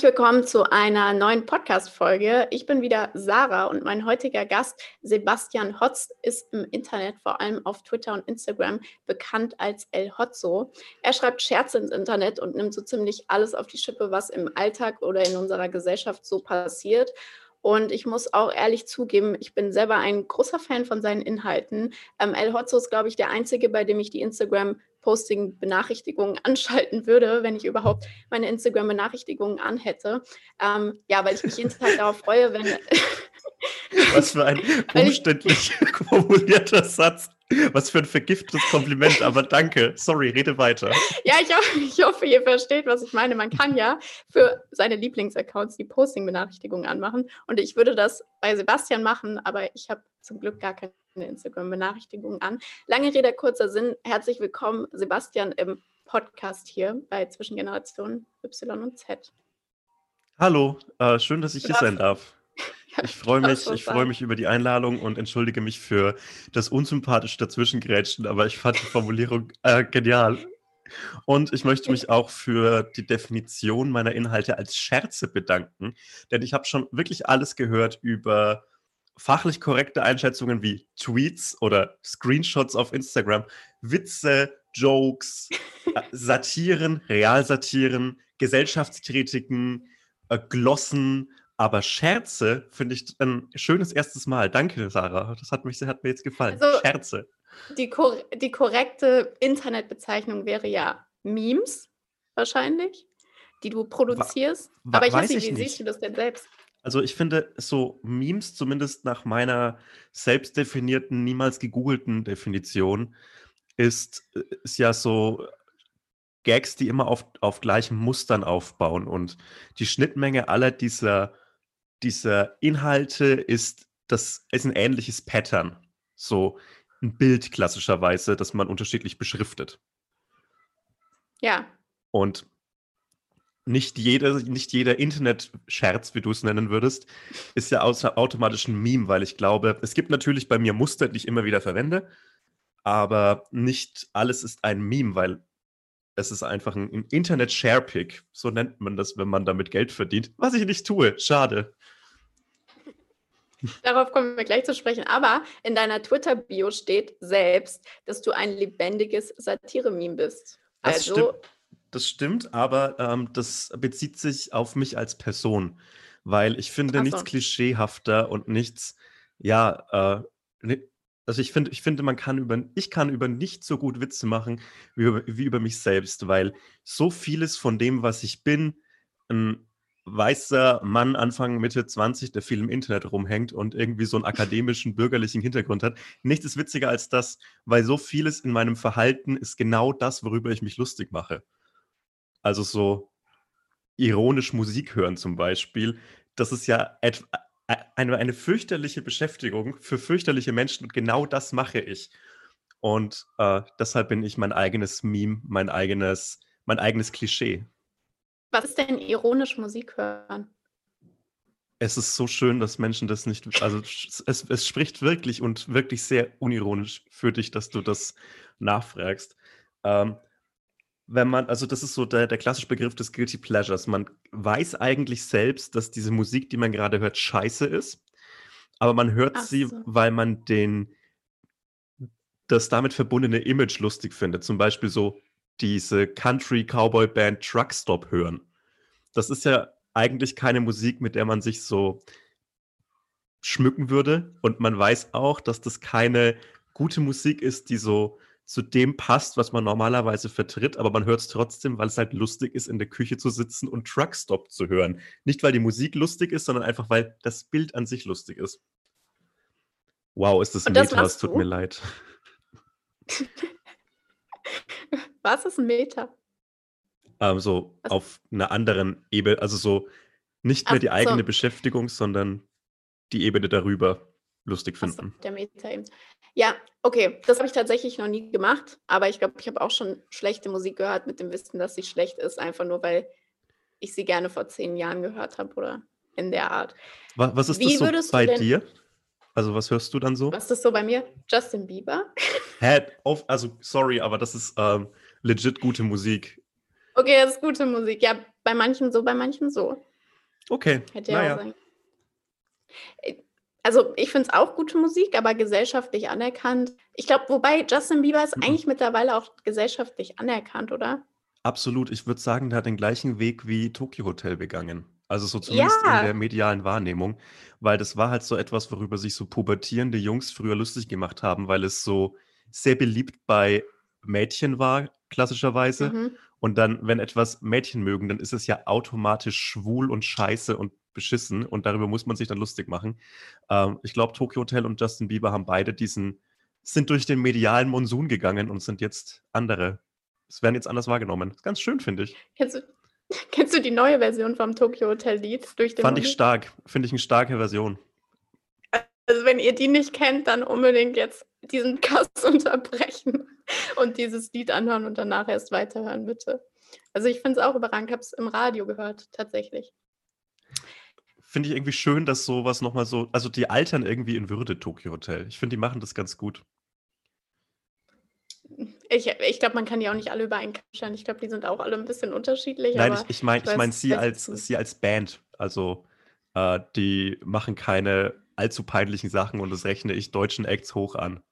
Herzlich willkommen zu einer neuen Podcast-Folge. Ich bin wieder Sarah und mein heutiger Gast, Sebastian Hotz, ist im Internet, vor allem auf Twitter und Instagram, bekannt als El Hotzo. Er schreibt Scherze ins Internet und nimmt so ziemlich alles auf die Schippe, was im Alltag oder in unserer Gesellschaft so passiert. Und ich muss auch ehrlich zugeben, ich bin selber ein großer Fan von seinen Inhalten. Ähm, El Hotzo ist, glaube ich, der einzige, bei dem ich die Instagram-Posting-Benachrichtigungen anschalten würde, wenn ich überhaupt meine Instagram-Benachrichtigungen anhätte. Ähm, ja, weil ich mich jeden Tag darauf freue, wenn. Was für ein umständlich formulierter Satz. Was für ein vergiftetes Kompliment, aber danke. Sorry, rede weiter. Ja, ich hoffe, ich hoffe, ihr versteht, was ich meine. Man kann ja für seine Lieblingsaccounts die Posting-Benachrichtigungen anmachen. Und ich würde das bei Sebastian machen, aber ich habe zum Glück gar keine Instagram-Benachrichtigungen an. Lange Rede, kurzer Sinn. Herzlich willkommen, Sebastian, im Podcast hier bei Zwischengenerationen Y und Z. Hallo, äh, schön, dass ich hier sein darf. Ich freue mich, ich freue mich über die Einladung und entschuldige mich für das unsympathische Dazwischengrätschen, aber ich fand die Formulierung äh, genial. Und ich möchte mich auch für die Definition meiner Inhalte als Scherze bedanken, denn ich habe schon wirklich alles gehört über fachlich korrekte Einschätzungen wie Tweets oder Screenshots auf Instagram, Witze, Jokes, äh, Satiren, Realsatiren, Gesellschaftskritiken, äh, Glossen, aber Scherze finde ich ein schönes erstes Mal. Danke, Sarah. Das hat, mich, hat mir jetzt gefallen. Also, Scherze. Die, kor die korrekte Internetbezeichnung wäre ja Memes, wahrscheinlich, die du produzierst. Wa aber ich weiß nicht, wie nicht. siehst du das denn selbst? Also ich finde, so Memes, zumindest nach meiner selbst definierten, niemals gegoogelten Definition, ist, ist ja so Gags, die immer auf, auf gleichen Mustern aufbauen. Und die Schnittmenge aller dieser dieser Inhalte ist, das ist ein ähnliches Pattern. So ein Bild klassischerweise, das man unterschiedlich beschriftet. Ja. Und nicht jeder, nicht jeder Internet-Scherz, wie du es nennen würdest, ist ja automatisch ein Meme, weil ich glaube, es gibt natürlich bei mir Muster, die ich immer wieder verwende, aber nicht alles ist ein Meme, weil es ist einfach ein, ein Internet-Share-Pick. So nennt man das, wenn man damit Geld verdient. Was ich nicht tue. Schade. Darauf kommen wir gleich zu sprechen. Aber in deiner Twitter-Bio steht selbst, dass du ein lebendiges Satire-Meme bist. Das also, stimmt. Das stimmt, aber ähm, das bezieht sich auf mich als Person, weil ich finde so. nichts klischeehafter und nichts, ja, äh, also ich finde, ich finde, man kann über, ich kann über nicht so gut Witze machen wie über, wie über mich selbst, weil so vieles von dem, was ich bin, ein weißer Mann Anfang, Mitte 20, der viel im Internet rumhängt und irgendwie so einen akademischen, bürgerlichen Hintergrund hat. Nichts ist witziger als das, weil so vieles in meinem Verhalten ist genau das, worüber ich mich lustig mache. Also so ironisch Musik hören zum Beispiel, das ist ja eine, eine fürchterliche Beschäftigung für fürchterliche Menschen und genau das mache ich. Und äh, deshalb bin ich mein eigenes Meme, mein eigenes, mein eigenes Klischee. Was ist denn ironisch Musik hören? Es ist so schön, dass Menschen das nicht, also es, es spricht wirklich und wirklich sehr unironisch für dich, dass du das nachfragst. Ähm, wenn man, also das ist so der, der klassische Begriff des Guilty Pleasures. Man weiß eigentlich selbst, dass diese Musik, die man gerade hört, scheiße ist, aber man hört Ach sie, so. weil man den, das damit verbundene Image lustig findet. Zum Beispiel so diese Country-Cowboy-Band Truckstop hören. Das ist ja eigentlich keine Musik, mit der man sich so schmücken würde. Und man weiß auch, dass das keine gute Musik ist, die so zu dem passt, was man normalerweise vertritt, aber man hört es trotzdem, weil es halt lustig ist, in der Küche zu sitzen und Truckstop zu hören. Nicht, weil die Musik lustig ist, sondern einfach, weil das Bild an sich lustig ist. Wow, ist das Und das Meta, es tut du? mir leid. Was ist ein Meter? Ähm, so Was? auf einer anderen Ebene, also so nicht mehr Ach die eigene so. Beschäftigung, sondern die Ebene darüber lustig Ach so, finden. der Meter eben. Ja, okay, das habe ich tatsächlich noch nie gemacht, aber ich glaube, ich habe auch schon schlechte Musik gehört mit dem Wissen, dass sie schlecht ist, einfach nur weil ich sie gerne vor zehn Jahren gehört habe oder in der Art. Was, ist Wie das so bei dir? Also was hörst du dann so? Was ist das so bei mir? Justin Bieber? Hä? Auf, also sorry, aber das ist ähm, legit gute Musik. Okay, das ist gute Musik. Ja, bei manchen so, bei manchen so. Okay. Hätte ja naja. auch sein. Äh, also ich finde es auch gute Musik, aber gesellschaftlich anerkannt. Ich glaube, wobei Justin Bieber ist mhm. eigentlich mittlerweile auch gesellschaftlich anerkannt, oder? Absolut. Ich würde sagen, der hat den gleichen Weg wie Tokyo Hotel begangen. Also so zumindest ja. in der medialen Wahrnehmung, weil das war halt so etwas, worüber sich so pubertierende Jungs früher lustig gemacht haben, weil es so sehr beliebt bei Mädchen war, klassischerweise. Mhm. Und dann, wenn etwas Mädchen mögen, dann ist es ja automatisch schwul und scheiße und beschissen und darüber muss man sich dann lustig machen. Ähm, ich glaube, Tokyo Hotel und Justin Bieber haben beide diesen, sind durch den medialen Monsun gegangen und sind jetzt andere. Es werden jetzt anders wahrgenommen. Ganz schön, finde ich. Kennst du, kennst du die neue Version vom Tokyo Hotel Lied durch den Fand Mund? ich stark. Finde ich eine starke Version. Also wenn ihr die nicht kennt, dann unbedingt jetzt diesen Cast unterbrechen und dieses Lied anhören und danach erst weiterhören, bitte. Also ich finde es auch überragend. Ich habe es im Radio gehört, tatsächlich finde ich irgendwie schön, dass sowas nochmal so, also die altern irgendwie in Würde, Tokyo Hotel. Ich finde, die machen das ganz gut. Ich, ich glaube, man kann die auch nicht alle über einen Kamm Ich glaube, die sind auch alle ein bisschen unterschiedlich. Nein, ich, ich meine ich mein sie, als, sie als Band. Also, äh, die machen keine allzu peinlichen Sachen und das rechne ich deutschen Acts hoch an.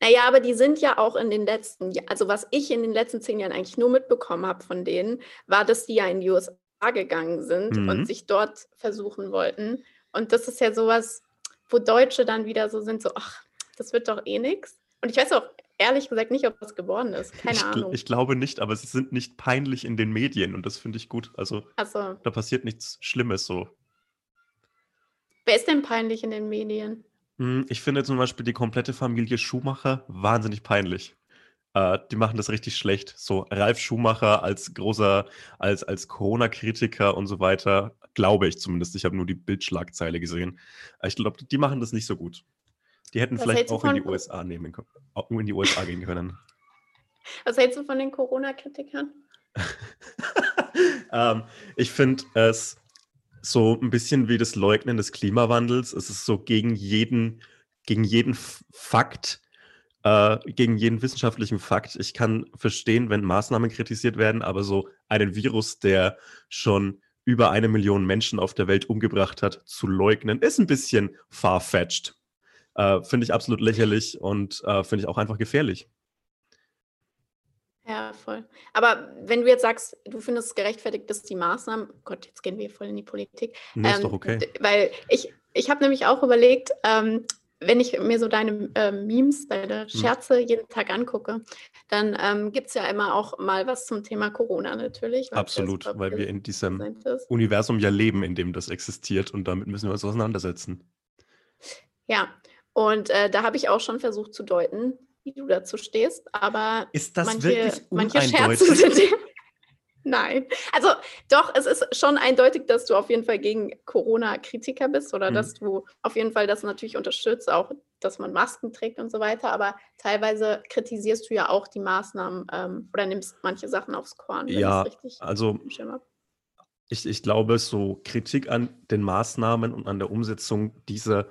Naja, aber die sind ja auch in den letzten, also was ich in den letzten zehn Jahren eigentlich nur mitbekommen habe von denen, war, dass die ja in die USA gegangen sind mhm. und sich dort versuchen wollten. Und das ist ja sowas, wo Deutsche dann wieder so sind, so, ach, das wird doch eh nichts. Und ich weiß auch ehrlich gesagt nicht, ob das geworden ist. Keine ich, Ahnung. Ich glaube nicht, aber sie sind nicht peinlich in den Medien und das finde ich gut. Also so. da passiert nichts Schlimmes so. Wer ist denn peinlich in den Medien? Hm, ich finde zum Beispiel die komplette Familie Schumacher wahnsinnig peinlich. Äh, die machen das richtig schlecht. So Ralf Schumacher als großer, als, als Corona-Kritiker und so weiter, glaube ich zumindest. Ich habe nur die Bildschlagzeile gesehen. Äh, ich glaube, die machen das nicht so gut. Die hätten Was vielleicht auch in die USA nehmen können, in die USA gehen können. Was hältst du von den Corona-Kritikern? ähm, ich finde es so ein bisschen wie das Leugnen des Klimawandels. Es ist so gegen jeden, gegen jeden Fakt äh, gegen jeden wissenschaftlichen Fakt. Ich kann verstehen, wenn Maßnahmen kritisiert werden, aber so einen Virus, der schon über eine Million Menschen auf der Welt umgebracht hat, zu leugnen, ist ein bisschen far-fetched. Äh, finde ich absolut lächerlich und äh, finde ich auch einfach gefährlich. Ja, voll. Aber wenn du jetzt sagst, du findest es gerechtfertigt, dass die Maßnahmen, Gott, jetzt gehen wir voll in die Politik. Nee, ähm, ist doch okay. Weil ich, ich habe nämlich auch überlegt, ähm, wenn ich mir so deine äh, Memes, deine hm. Scherze mhm. jeden Tag angucke, dann ähm, gibt es ja immer auch mal was zum Thema Corona natürlich. Absolut, weil wir in diesem Universum ja leben, in dem das existiert und damit müssen wir uns auseinandersetzen. Ja, und äh, da habe ich auch schon versucht zu deuten, wie du dazu stehst, aber ist das manche, wirklich manche Scherze sind Nein. Also doch, es ist schon eindeutig, dass du auf jeden Fall gegen Corona-Kritiker bist oder mhm. dass du auf jeden Fall das natürlich unterstützt, auch dass man Masken trägt und so weiter. Aber teilweise kritisierst du ja auch die Maßnahmen ähm, oder nimmst manche Sachen aufs Korn. Ja, also ich, ich glaube, so Kritik an den Maßnahmen und an der Umsetzung dieser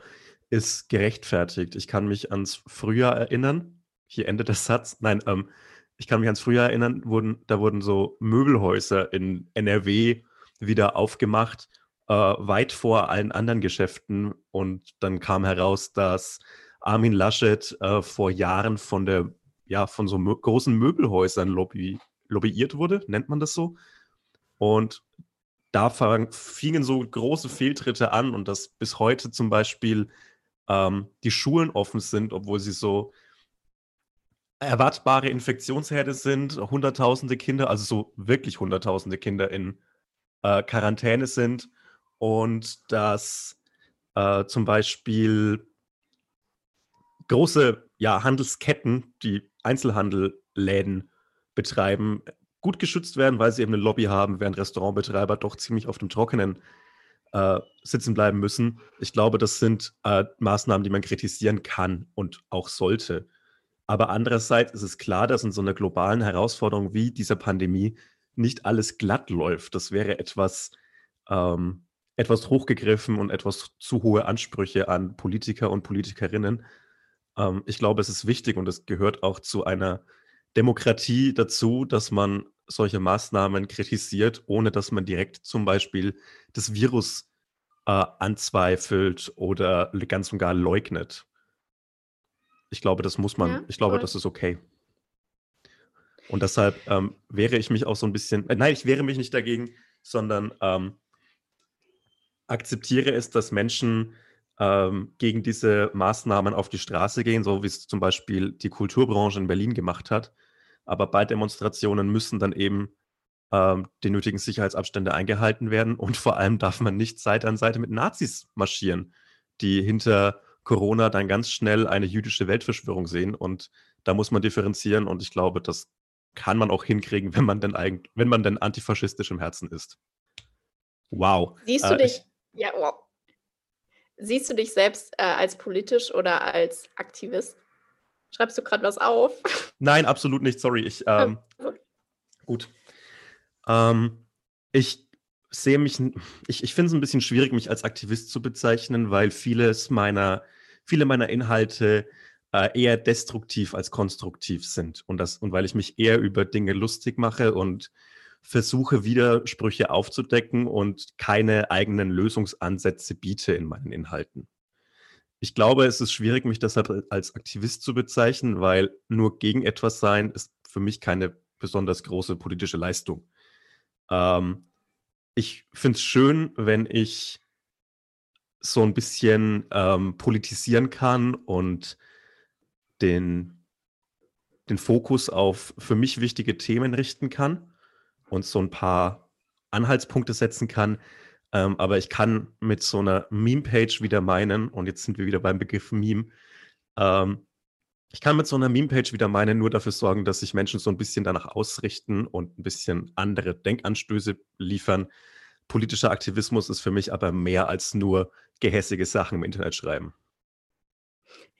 ist gerechtfertigt. Ich kann mich ans Frühjahr erinnern. Hier endet der Satz. Nein, ähm, ich kann mich ans Frühjahr erinnern, wurden, da wurden so Möbelhäuser in NRW wieder aufgemacht, äh, weit vor allen anderen Geschäften. Und dann kam heraus, dass Armin Laschet äh, vor Jahren von der, ja, von so mö großen Möbelhäusern lobby lobbyiert wurde, nennt man das so. Und da fingen so große Fehltritte an und dass bis heute zum Beispiel ähm, die Schulen offen sind, obwohl sie so erwartbare Infektionsherde sind, hunderttausende Kinder, also so wirklich hunderttausende Kinder in äh, Quarantäne sind und dass äh, zum Beispiel große ja, Handelsketten, die Einzelhandelläden betreiben, gut geschützt werden, weil sie eben eine Lobby haben, während Restaurantbetreiber doch ziemlich auf dem Trockenen äh, sitzen bleiben müssen. Ich glaube, das sind äh, Maßnahmen, die man kritisieren kann und auch sollte. Aber andererseits ist es klar, dass in so einer globalen Herausforderung wie dieser Pandemie nicht alles glatt läuft. Das wäre etwas, ähm, etwas hochgegriffen und etwas zu hohe Ansprüche an Politiker und Politikerinnen. Ähm, ich glaube, es ist wichtig und es gehört auch zu einer Demokratie dazu, dass man solche Maßnahmen kritisiert, ohne dass man direkt zum Beispiel das Virus äh, anzweifelt oder ganz und gar leugnet. Ich glaube, das muss man, ja, ich glaube, voll. das ist okay. Und deshalb ähm, wehre ich mich auch so ein bisschen, äh, nein, ich wehre mich nicht dagegen, sondern ähm, akzeptiere es, dass Menschen ähm, gegen diese Maßnahmen auf die Straße gehen, so wie es zum Beispiel die Kulturbranche in Berlin gemacht hat. Aber bei Demonstrationen müssen dann eben ähm, die nötigen Sicherheitsabstände eingehalten werden und vor allem darf man nicht Seite an Seite mit Nazis marschieren, die hinter Corona dann ganz schnell eine jüdische Weltverschwörung sehen und da muss man differenzieren und ich glaube, das kann man auch hinkriegen, wenn man denn eigentlich, wenn man denn antifaschistisch im Herzen ist. Wow. Siehst du äh, dich, ich, ja, wow. Siehst du dich selbst äh, als politisch oder als Aktivist? Schreibst du gerade was auf? Nein, absolut nicht. Sorry. Ich, ähm, gut. Ähm, ich sehe mich, ich, ich finde es ein bisschen schwierig, mich als Aktivist zu bezeichnen, weil vieles meiner, viele meiner Inhalte äh, eher destruktiv als konstruktiv sind. Und, das, und weil ich mich eher über Dinge lustig mache und versuche, Widersprüche aufzudecken und keine eigenen Lösungsansätze biete in meinen Inhalten. Ich glaube, es ist schwierig, mich deshalb als Aktivist zu bezeichnen, weil nur gegen etwas sein ist für mich keine besonders große politische Leistung. Ähm, ich finde es schön, wenn ich so ein bisschen ähm, politisieren kann und den, den Fokus auf für mich wichtige Themen richten kann und so ein paar Anhaltspunkte setzen kann. Ähm, aber ich kann mit so einer Meme-Page wieder meinen, und jetzt sind wir wieder beim Begriff Meme, ähm, ich kann mit so einer Meme-Page wieder meinen, nur dafür sorgen, dass sich Menschen so ein bisschen danach ausrichten und ein bisschen andere Denkanstöße liefern. Politischer Aktivismus ist für mich aber mehr als nur gehässige Sachen im Internet schreiben.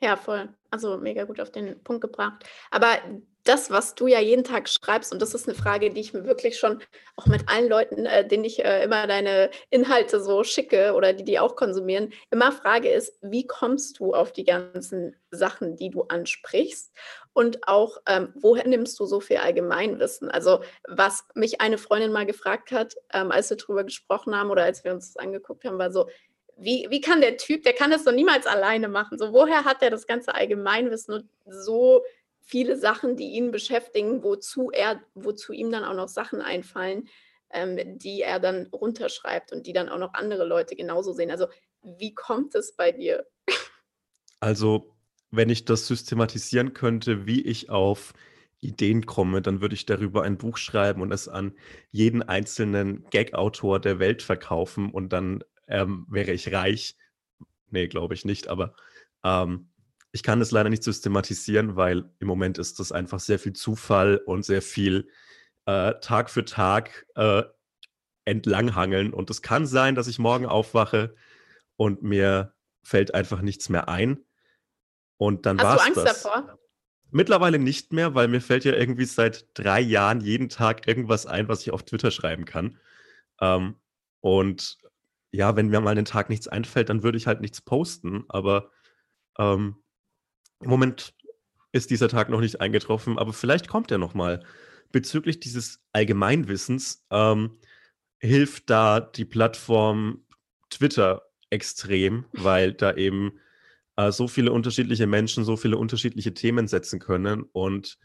Ja, voll. Also mega gut auf den Punkt gebracht. Aber das, was du ja jeden Tag schreibst, und das ist eine Frage, die ich mir wirklich schon auch mit allen Leuten, äh, denen ich äh, immer deine Inhalte so schicke oder die die auch konsumieren, immer frage ist, wie kommst du auf die ganzen Sachen, die du ansprichst? Und auch, ähm, woher nimmst du so viel Allgemeinwissen? Also, was mich eine Freundin mal gefragt hat, ähm, als wir darüber gesprochen haben oder als wir uns das angeguckt haben, war so, wie, wie kann der Typ, der kann das doch niemals alleine machen. So, woher hat er das ganze Allgemeinwissen und so viele Sachen, die ihn beschäftigen, wozu er, wozu ihm dann auch noch Sachen einfallen, ähm, die er dann runterschreibt und die dann auch noch andere Leute genauso sehen. Also, wie kommt es bei dir? Also, wenn ich das systematisieren könnte, wie ich auf Ideen komme, dann würde ich darüber ein Buch schreiben und es an jeden einzelnen Gag-Autor der Welt verkaufen und dann ähm, wäre ich reich. Nee, glaube ich nicht, aber ähm, ich kann es leider nicht systematisieren, weil im Moment ist das einfach sehr viel Zufall und sehr viel äh, Tag für Tag äh, entlanghangeln. Und es kann sein, dass ich morgen aufwache und mir fällt einfach nichts mehr ein. Und dann war es. Hast du Angst das. davor? Mittlerweile nicht mehr, weil mir fällt ja irgendwie seit drei Jahren jeden Tag irgendwas ein, was ich auf Twitter schreiben kann. Ähm, und ja, wenn mir mal den Tag nichts einfällt, dann würde ich halt nichts posten. Aber ähm, im Moment ist dieser Tag noch nicht eingetroffen, aber vielleicht kommt er noch mal. Bezüglich dieses Allgemeinwissens ähm, hilft da die Plattform Twitter extrem, weil da eben äh, so viele unterschiedliche Menschen so viele unterschiedliche Themen setzen können und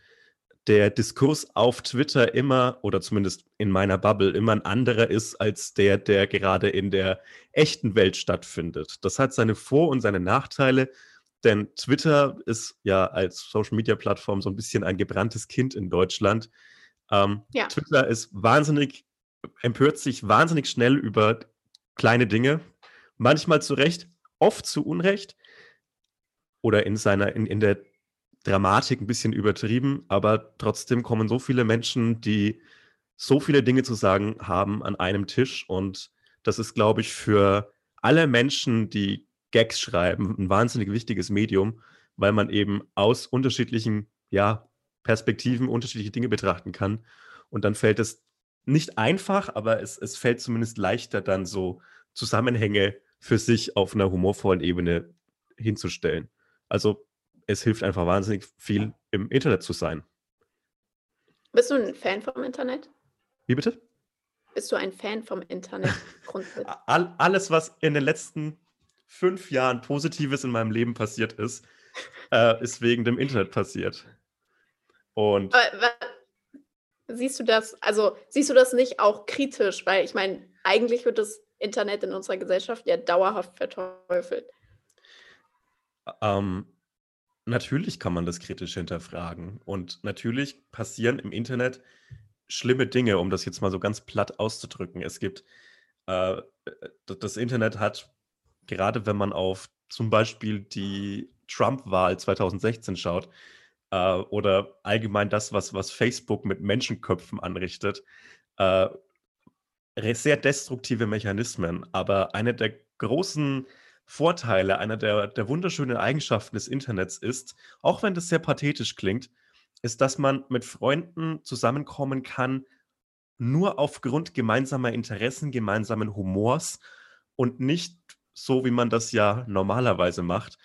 der Diskurs auf Twitter immer, oder zumindest in meiner Bubble, immer ein anderer ist als der, der gerade in der echten Welt stattfindet. Das hat seine Vor- und seine Nachteile, denn Twitter ist ja als Social-Media-Plattform so ein bisschen ein gebranntes Kind in Deutschland. Ähm, ja. Twitter ist wahnsinnig, empört sich wahnsinnig schnell über kleine Dinge, manchmal zu Recht, oft zu Unrecht oder in seiner, in, in der Dramatik ein bisschen übertrieben, aber trotzdem kommen so viele Menschen, die so viele Dinge zu sagen haben an einem Tisch und das ist, glaube ich, für alle Menschen, die Gags schreiben, ein wahnsinnig wichtiges Medium, weil man eben aus unterschiedlichen ja, Perspektiven unterschiedliche Dinge betrachten kann. Und dann fällt es nicht einfach, aber es, es fällt zumindest leichter, dann so Zusammenhänge für sich auf einer humorvollen Ebene hinzustellen. Also es hilft einfach wahnsinnig viel, im Internet zu sein. Bist du ein Fan vom Internet? Wie bitte? Bist du ein Fan vom Internet alles, was in den letzten fünf Jahren Positives in meinem Leben passiert ist, äh, ist wegen dem Internet passiert. Und siehst du das, also siehst du das nicht auch kritisch? Weil ich meine, eigentlich wird das Internet in unserer Gesellschaft ja dauerhaft verteufelt. Ähm, natürlich kann man das kritisch hinterfragen. Und natürlich passieren im Internet schlimme Dinge, um das jetzt mal so ganz platt auszudrücken. Es gibt, äh, das Internet hat, gerade wenn man auf zum Beispiel die Trump-Wahl 2016 schaut, äh, oder allgemein das, was, was Facebook mit Menschenköpfen anrichtet, äh, sehr destruktive Mechanismen. Aber eine der großen Vorteile, einer der, der wunderschönen Eigenschaften des Internets ist, auch wenn das sehr pathetisch klingt, ist, dass man mit Freunden zusammenkommen kann, nur aufgrund gemeinsamer Interessen, gemeinsamen Humors und nicht so, wie man das ja normalerweise macht,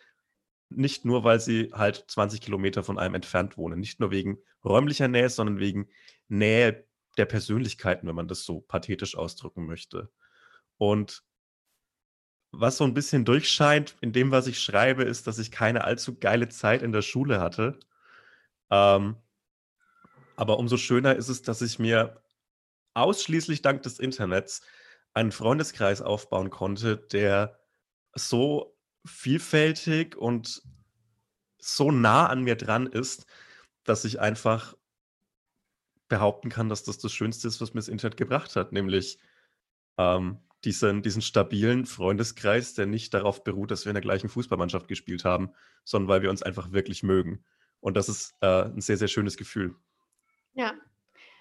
nicht nur, weil sie halt 20 Kilometer von einem entfernt wohnen. Nicht nur wegen räumlicher Nähe, sondern wegen Nähe der Persönlichkeiten, wenn man das so pathetisch ausdrücken möchte. Und was so ein bisschen durchscheint in dem, was ich schreibe, ist, dass ich keine allzu geile Zeit in der Schule hatte. Ähm, aber umso schöner ist es, dass ich mir ausschließlich dank des Internets einen Freundeskreis aufbauen konnte, der so vielfältig und so nah an mir dran ist, dass ich einfach behaupten kann, dass das das Schönste ist, was mir das Internet gebracht hat, nämlich ähm, diesen, diesen stabilen Freundeskreis, der nicht darauf beruht, dass wir in der gleichen Fußballmannschaft gespielt haben, sondern weil wir uns einfach wirklich mögen. Und das ist äh, ein sehr, sehr schönes Gefühl. Ja,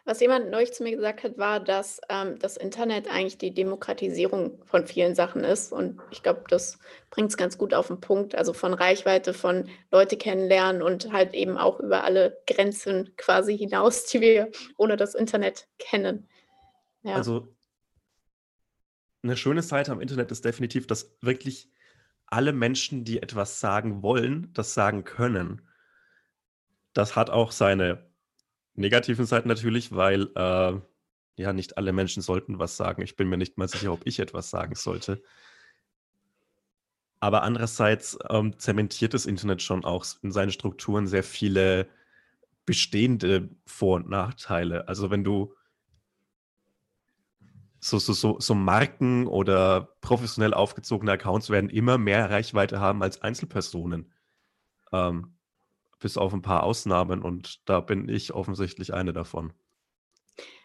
was jemand neulich zu mir gesagt hat, war, dass ähm, das Internet eigentlich die Demokratisierung von vielen Sachen ist. Und ich glaube, das bringt es ganz gut auf den Punkt. Also von Reichweite, von Leute kennenlernen und halt eben auch über alle Grenzen quasi hinaus, die wir ohne das Internet kennen. Ja. Also eine schöne Seite am Internet ist definitiv, dass wirklich alle Menschen, die etwas sagen wollen, das sagen können. Das hat auch seine negativen Seiten natürlich, weil äh, ja nicht alle Menschen sollten was sagen. Ich bin mir nicht mal sicher, ob ich etwas sagen sollte. Aber andererseits ähm, zementiert das Internet schon auch in seinen Strukturen sehr viele bestehende Vor- und Nachteile. Also wenn du so, so, so, so Marken oder professionell aufgezogene Accounts werden immer mehr Reichweite haben als Einzelpersonen. Ähm, bis auf ein paar Ausnahmen und da bin ich offensichtlich eine davon.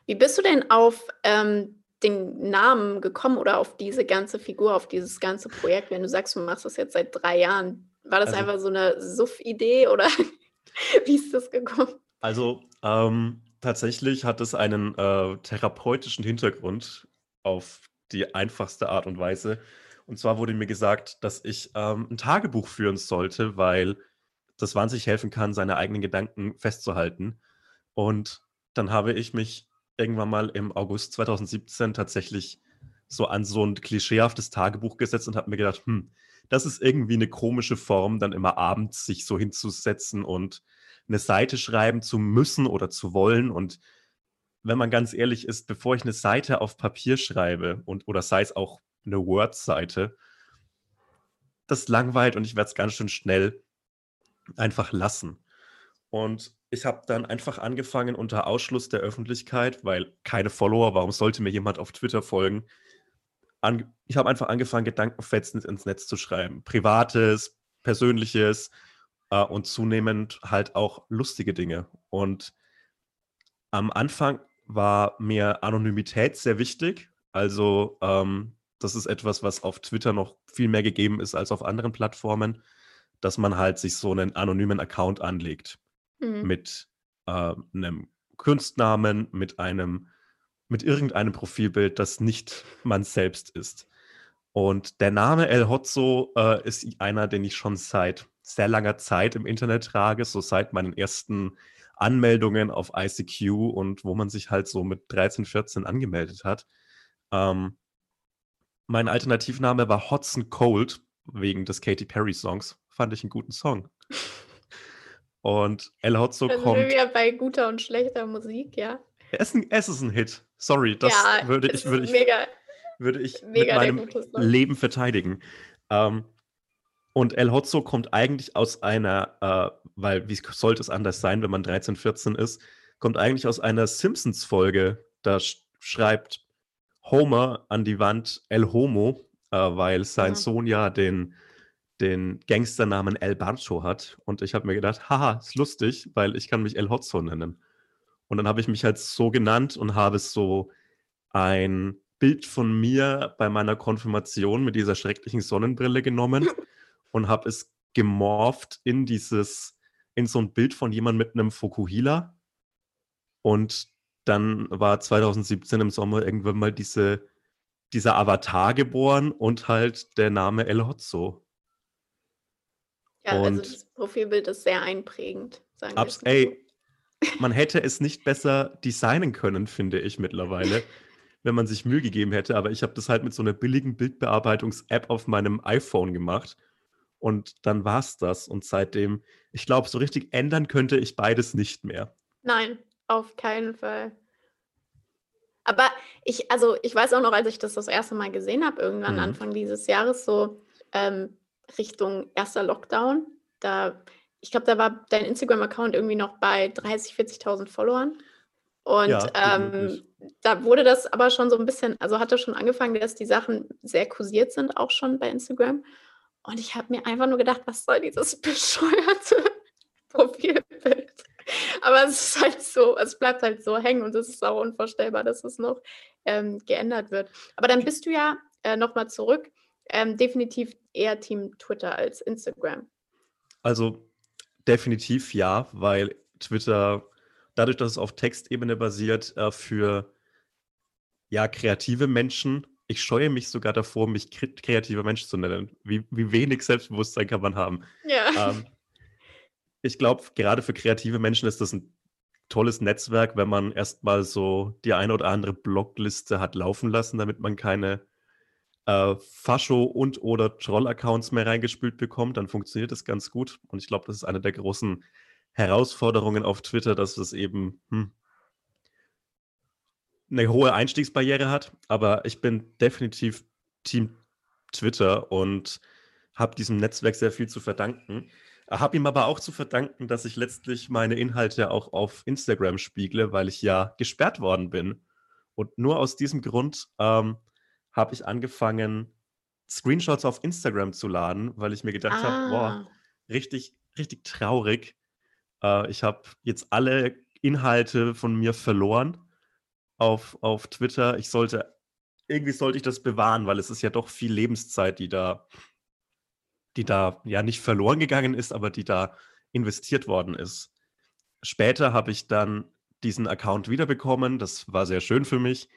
Wie bist du denn auf ähm, den Namen gekommen oder auf diese ganze Figur, auf dieses ganze Projekt, wenn du sagst, du machst das jetzt seit drei Jahren? War das also, einfach so eine Suff-Idee oder wie ist das gekommen? Also ähm, tatsächlich hat es einen äh, therapeutischen Hintergrund auf die einfachste Art und Weise. Und zwar wurde mir gesagt, dass ich ähm, ein Tagebuch führen sollte, weil das wahnsinnig helfen kann, seine eigenen Gedanken festzuhalten. Und dann habe ich mich irgendwann mal im August 2017 tatsächlich so an so ein klischeehaftes Tagebuch gesetzt und habe mir gedacht, hm, das ist irgendwie eine komische Form, dann immer abends sich so hinzusetzen und eine Seite schreiben zu müssen oder zu wollen. Und wenn man ganz ehrlich ist, bevor ich eine Seite auf Papier schreibe und oder sei es auch eine Word-Seite, das langweilt und ich werde es ganz schön schnell einfach lassen. Und ich habe dann einfach angefangen unter Ausschluss der Öffentlichkeit, weil keine Follower, warum sollte mir jemand auf Twitter folgen? An, ich habe einfach angefangen, Gedankenfetzen ins Netz zu schreiben. Privates, Persönliches äh, und zunehmend halt auch lustige Dinge. Und am Anfang war mir Anonymität sehr wichtig. Also ähm, das ist etwas, was auf Twitter noch viel mehr gegeben ist als auf anderen Plattformen dass man halt sich so einen anonymen Account anlegt mhm. mit äh, einem Kunstnamen, mit einem, mit irgendeinem Profilbild, das nicht man selbst ist. Und der Name El Hotzo äh, ist einer, den ich schon seit sehr langer Zeit im Internet trage, so seit meinen ersten Anmeldungen auf ICQ und wo man sich halt so mit 13, 14 angemeldet hat. Ähm, mein Alternativname war Hotson Cold wegen des Katy Perry Songs. Fand ich einen guten Song. Und El Hotzo Also kommt. wir bei guter und schlechter Musik, ja. Es ist, ein, es ist ein Hit. Sorry, das ja, würde ich, würde ich, mega, würde ich mit meinem. Leben verteidigen. Ähm, und El Hotzo kommt eigentlich aus einer, äh, weil wie sollte es anders sein, wenn man 13, 14 ist, kommt eigentlich aus einer Simpsons-Folge. Da sch schreibt Homer an die Wand El Homo, äh, weil sein Mhm. Sohn ja den, den Gangsternamen El Bancho hat. Und ich habe mir gedacht, haha, ist lustig, weil ich kann mich El Hotzo nennen. Und dann habe ich mich halt so genannt und habe so ein Bild von mir bei meiner Konfirmation mit dieser schrecklichen Sonnenbrille genommen und habe es gemorpht in dieses, in so ein Bild von jemandem mit einem Fokuhila. Und dann war 2017 im Sommer irgendwann mal diese, dieser Avatar geboren und halt der Name El Hotzo. Ja, also Und- das Profilbild ist sehr einprägend, sagen Abs ey, man hätte es nicht besser designen können, finde ich mittlerweile, wenn man sich Mühe gegeben hätte. Aber ich habe das halt mit so einer billigen Bildbearbeitungs-App auf meinem iPhone gemacht. Und dann war es das. Und seitdem, ich glaube, so richtig ändern könnte ich beides nicht mehr. Nein, auf keinen Fall. Aber ich, also ich weiß auch noch, als ich das das erste Mal gesehen habe, irgendwann Mhm. Anfang dieses Jahres, so ähm, Richtung erster Lockdown, da, ich glaube, da war dein Instagram-Account irgendwie noch bei 30, 40.000 Followern. Und Ja, ähm, da wurde das aber schon so ein bisschen, also hatte schon angefangen, dass die Sachen sehr kursiert sind, auch schon bei Instagram. Und ich habe mir einfach nur gedacht, was soll dieses bescheuerte Profilbild? Aber es ist halt so, es bleibt halt so hängen und es ist auch unvorstellbar, dass es noch ähm, geändert wird. Aber dann bist du ja äh, nochmal zurück, ähm, definitiv eher Team Twitter als Instagram. Also definitiv ja, weil Twitter, dadurch, dass es auf Textebene basiert, äh, für ja, kreative Menschen, ich scheue mich sogar davor, mich kre kreativer Mensch zu nennen. Wie, wie wenig Selbstbewusstsein kann man haben? Ja. ähm, ich glaube, gerade für kreative Menschen ist das ein tolles Netzwerk, wenn man erstmal so die eine oder andere Blogliste hat laufen lassen, damit man keine äh, Fascho- und oder Troll-Accounts mehr reingespült bekommt, dann funktioniert das ganz gut. Und ich glaube, das ist eine der großen Herausforderungen auf Twitter, dass es eben hm, eine hohe Einstiegsbarriere hat. Aber ich bin definitiv Team Twitter und habe diesem Netzwerk sehr viel zu verdanken. Habe ihm aber auch zu verdanken, dass ich letztlich meine Inhalte auch auf Instagram spiegle, weil ich ja gesperrt worden bin. Und nur aus diesem Grund ähm, habe ich angefangen, Screenshots auf Instagram zu laden, weil ich mir gedacht habe, boah, Ah, richtig, richtig traurig. Äh, ich habe jetzt alle Inhalte von mir verloren auf, auf Twitter. Ich sollte, irgendwie sollte ich das bewahren, weil es ist ja doch viel Lebenszeit, die da, die da ja nicht verloren gegangen ist, aber die da investiert worden ist. Später habe ich dann diesen Account wiederbekommen. Das war sehr schön für mich.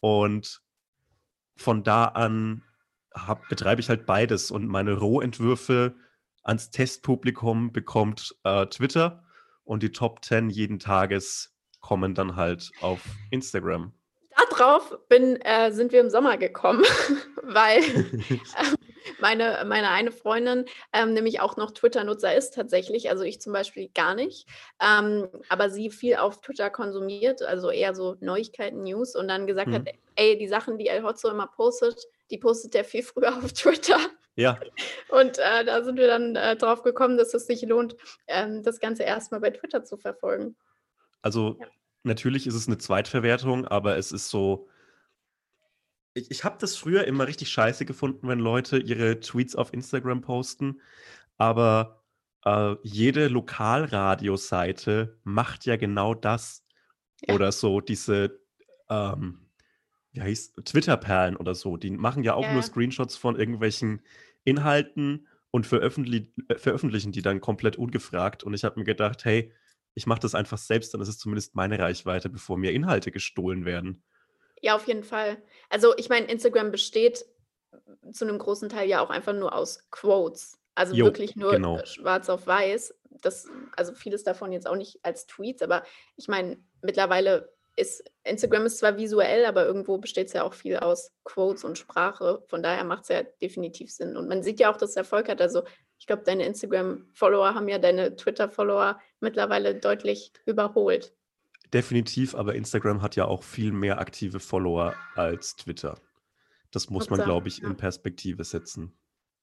Und von da an hab, betreibe ich halt beides und meine Rohentwürfe ans Testpublikum bekommt äh, Twitter und die Top 10 jeden Tages kommen dann halt auf Instagram. Darauf bin, äh, sind wir im Sommer gekommen, weil meine, meine eine Freundin ähm, nämlich auch noch Twitter-Nutzer ist tatsächlich, also ich zum Beispiel gar nicht, ähm, aber sie viel auf Twitter konsumiert, also eher so Neuigkeiten, News und dann gesagt Mhm. hat, ey, die Sachen, die El Hotzo immer postet, die postet er viel früher auf Twitter. Ja, Und äh, da sind wir dann äh, drauf gekommen, dass es sich lohnt, ähm, das Ganze erstmal bei Twitter zu verfolgen. Also Ja. natürlich ist es eine Zweitverwertung, aber es ist so. Ich, ich habe das früher immer richtig scheiße gefunden, wenn Leute ihre Tweets auf Instagram posten, aber äh, jede Lokalradioseite macht ja genau das. Ja. Oder so diese, ähm, wie heißt Twitter-Perlen oder so, die machen ja auch Ja. nur Screenshots von irgendwelchen Inhalten und äh, veröffentlichen die dann komplett ungefragt. Und ich habe mir gedacht, hey, ich mache das einfach selbst, dann ist es zumindest meine Reichweite, bevor mir Inhalte gestohlen werden. Ja, auf jeden Fall. Also ich meine, Instagram besteht zu einem großen Teil ja auch einfach nur aus Quotes. Also Jo, wirklich nur genau. äh, schwarz auf weiß. Das, also vieles davon jetzt auch nicht als Tweets, aber ich meine, mittlerweile ist, Instagram ist zwar visuell, aber irgendwo besteht es ja auch viel aus Quotes und Sprache. Von daher macht es ja definitiv Sinn. Und man sieht ja auch, dass es Erfolg hat. Also ich glaube, deine Instagram-Follower haben ja deine Twitter-Follower mittlerweile deutlich überholt. Definitiv, aber Instagram hat ja auch viel mehr aktive Follower als Twitter. Das muss man, glaube ich, in Perspektive setzen.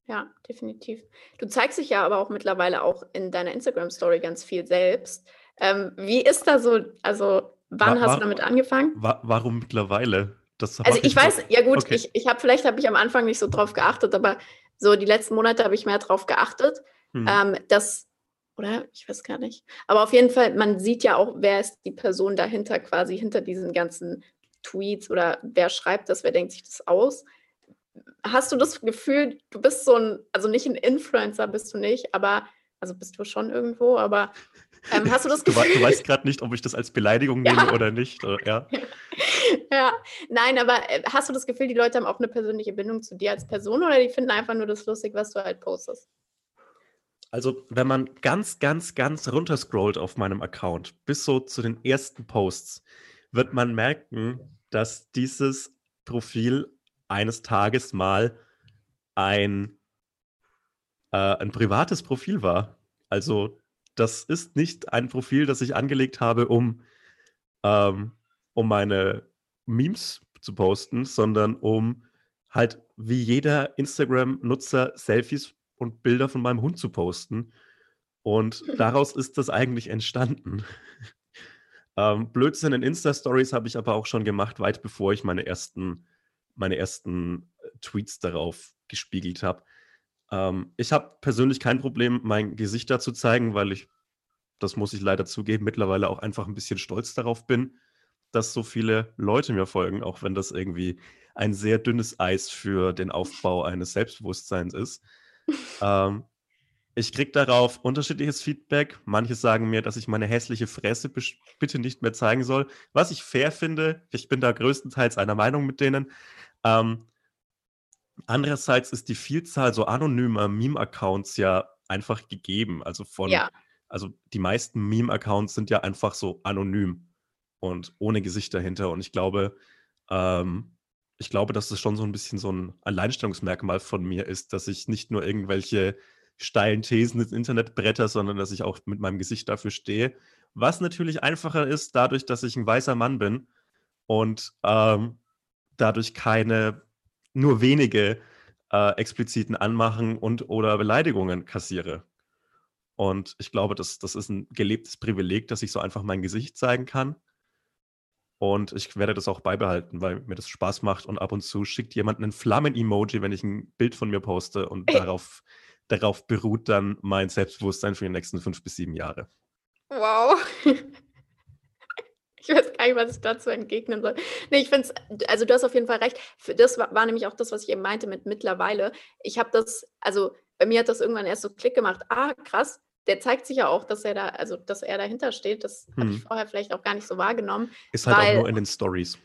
Ja, definitiv. Du zeigst dich ja aber auch mittlerweile auch in deiner Instagram-Story ganz viel selbst. Ähm, wie ist da so, also wann war, hast du damit angefangen? War, warum mittlerweile? Das also ich weiß, ja gut, okay. ich, ich habe vielleicht habe ich am Anfang nicht so drauf geachtet, aber so die letzten Monate habe ich mehr drauf geachtet, hm. ähm, dass, oder ich weiß gar nicht. Aber auf jeden Fall, man sieht ja auch, wer ist die Person dahinter quasi, hinter diesen ganzen Tweets oder wer schreibt das, wer denkt sich das aus. Hast du das Gefühl, du bist so ein, also nicht ein Influencer bist du nicht, aber, also bist du schon irgendwo, aber ähm, hast du das Gefühl? Du, du weißt gerade nicht, ob ich das als Beleidigung ja. nehme oder nicht. Oder, ja. ja, nein, aber äh, hast du das Gefühl, die Leute haben auch eine persönliche Bindung zu dir als Person oder die finden einfach nur das lustig, was du halt postest? Also, wenn man ganz, ganz, ganz runterscrollt auf meinem Account, bis so zu den ersten Posts, wird man merken, dass dieses Profil eines Tages mal ein, äh, ein privates Profil war. Also das ist nicht ein Profil, das ich angelegt habe, um, ähm, um meine Memes zu posten, sondern um halt wie jeder Instagram-Nutzer Selfies und Bilder von meinem Hund zu posten. Und daraus ist das eigentlich entstanden. ähm, Blödsinn in Insta-Stories habe ich aber auch schon gemacht, weit bevor ich meine ersten, meine ersten äh, Tweets darauf gespiegelt habe. Ähm, ich habe persönlich kein Problem, mein Gesicht da zu zeigen, weil ich, das muss ich leider zugeben, mittlerweile auch einfach ein bisschen stolz darauf bin, dass so viele Leute mir folgen, auch wenn das irgendwie ein sehr dünnes Eis für den Aufbau eines Selbstbewusstseins ist. ähm, ich kriege darauf unterschiedliches Feedback. Manche sagen mir, dass ich meine hässliche Fresse bitte nicht mehr zeigen soll, was ich fair finde. Ich bin da größtenteils einer Meinung mit denen. Ähm, Andererseits ist die Vielzahl so anonymer Meme-Accounts ja einfach gegeben. Also von, ja. also die meisten Meme-Accounts sind ja einfach so anonym und ohne Gesicht dahinter. Und ich glaube, ähm, ich glaube, dass es schon so ein bisschen so ein Alleinstellungsmerkmal von mir ist, dass ich nicht nur irgendwelche steilen Thesen ins Internet bretter, sondern dass ich auch mit meinem Gesicht dafür stehe. Was natürlich einfacher ist, dadurch, dass ich ein weißer Mann bin und ähm, dadurch keine nur wenige äh, expliziten Anmachen und oder Beleidigungen kassiere. Und ich glaube, das, das ist ein gelebtes Privileg, dass ich so einfach mein Gesicht zeigen kann. Und ich werde das auch beibehalten, weil mir das Spaß macht. Und ab und zu schickt jemand einen Flammen-Emoji, wenn ich ein Bild von mir poste. Und darauf, darauf beruht dann mein Selbstbewusstsein für die nächsten fünf bis sieben Jahre. Wow. Ich weiß gar nicht, was ich dazu entgegnen soll. Nee, ich finde es, also du hast auf jeden Fall recht. Das war, war, nämlich auch das, was ich eben meinte mit mittlerweile. Ich habe das, also bei mir hat das irgendwann erst so Klick gemacht. Ah, krass, der zeigt sich ja auch, dass er da, also dass er dahinter steht. Das hm. habe ich vorher vielleicht auch gar nicht so wahrgenommen. Ist halt weil, auch nur in den Stories.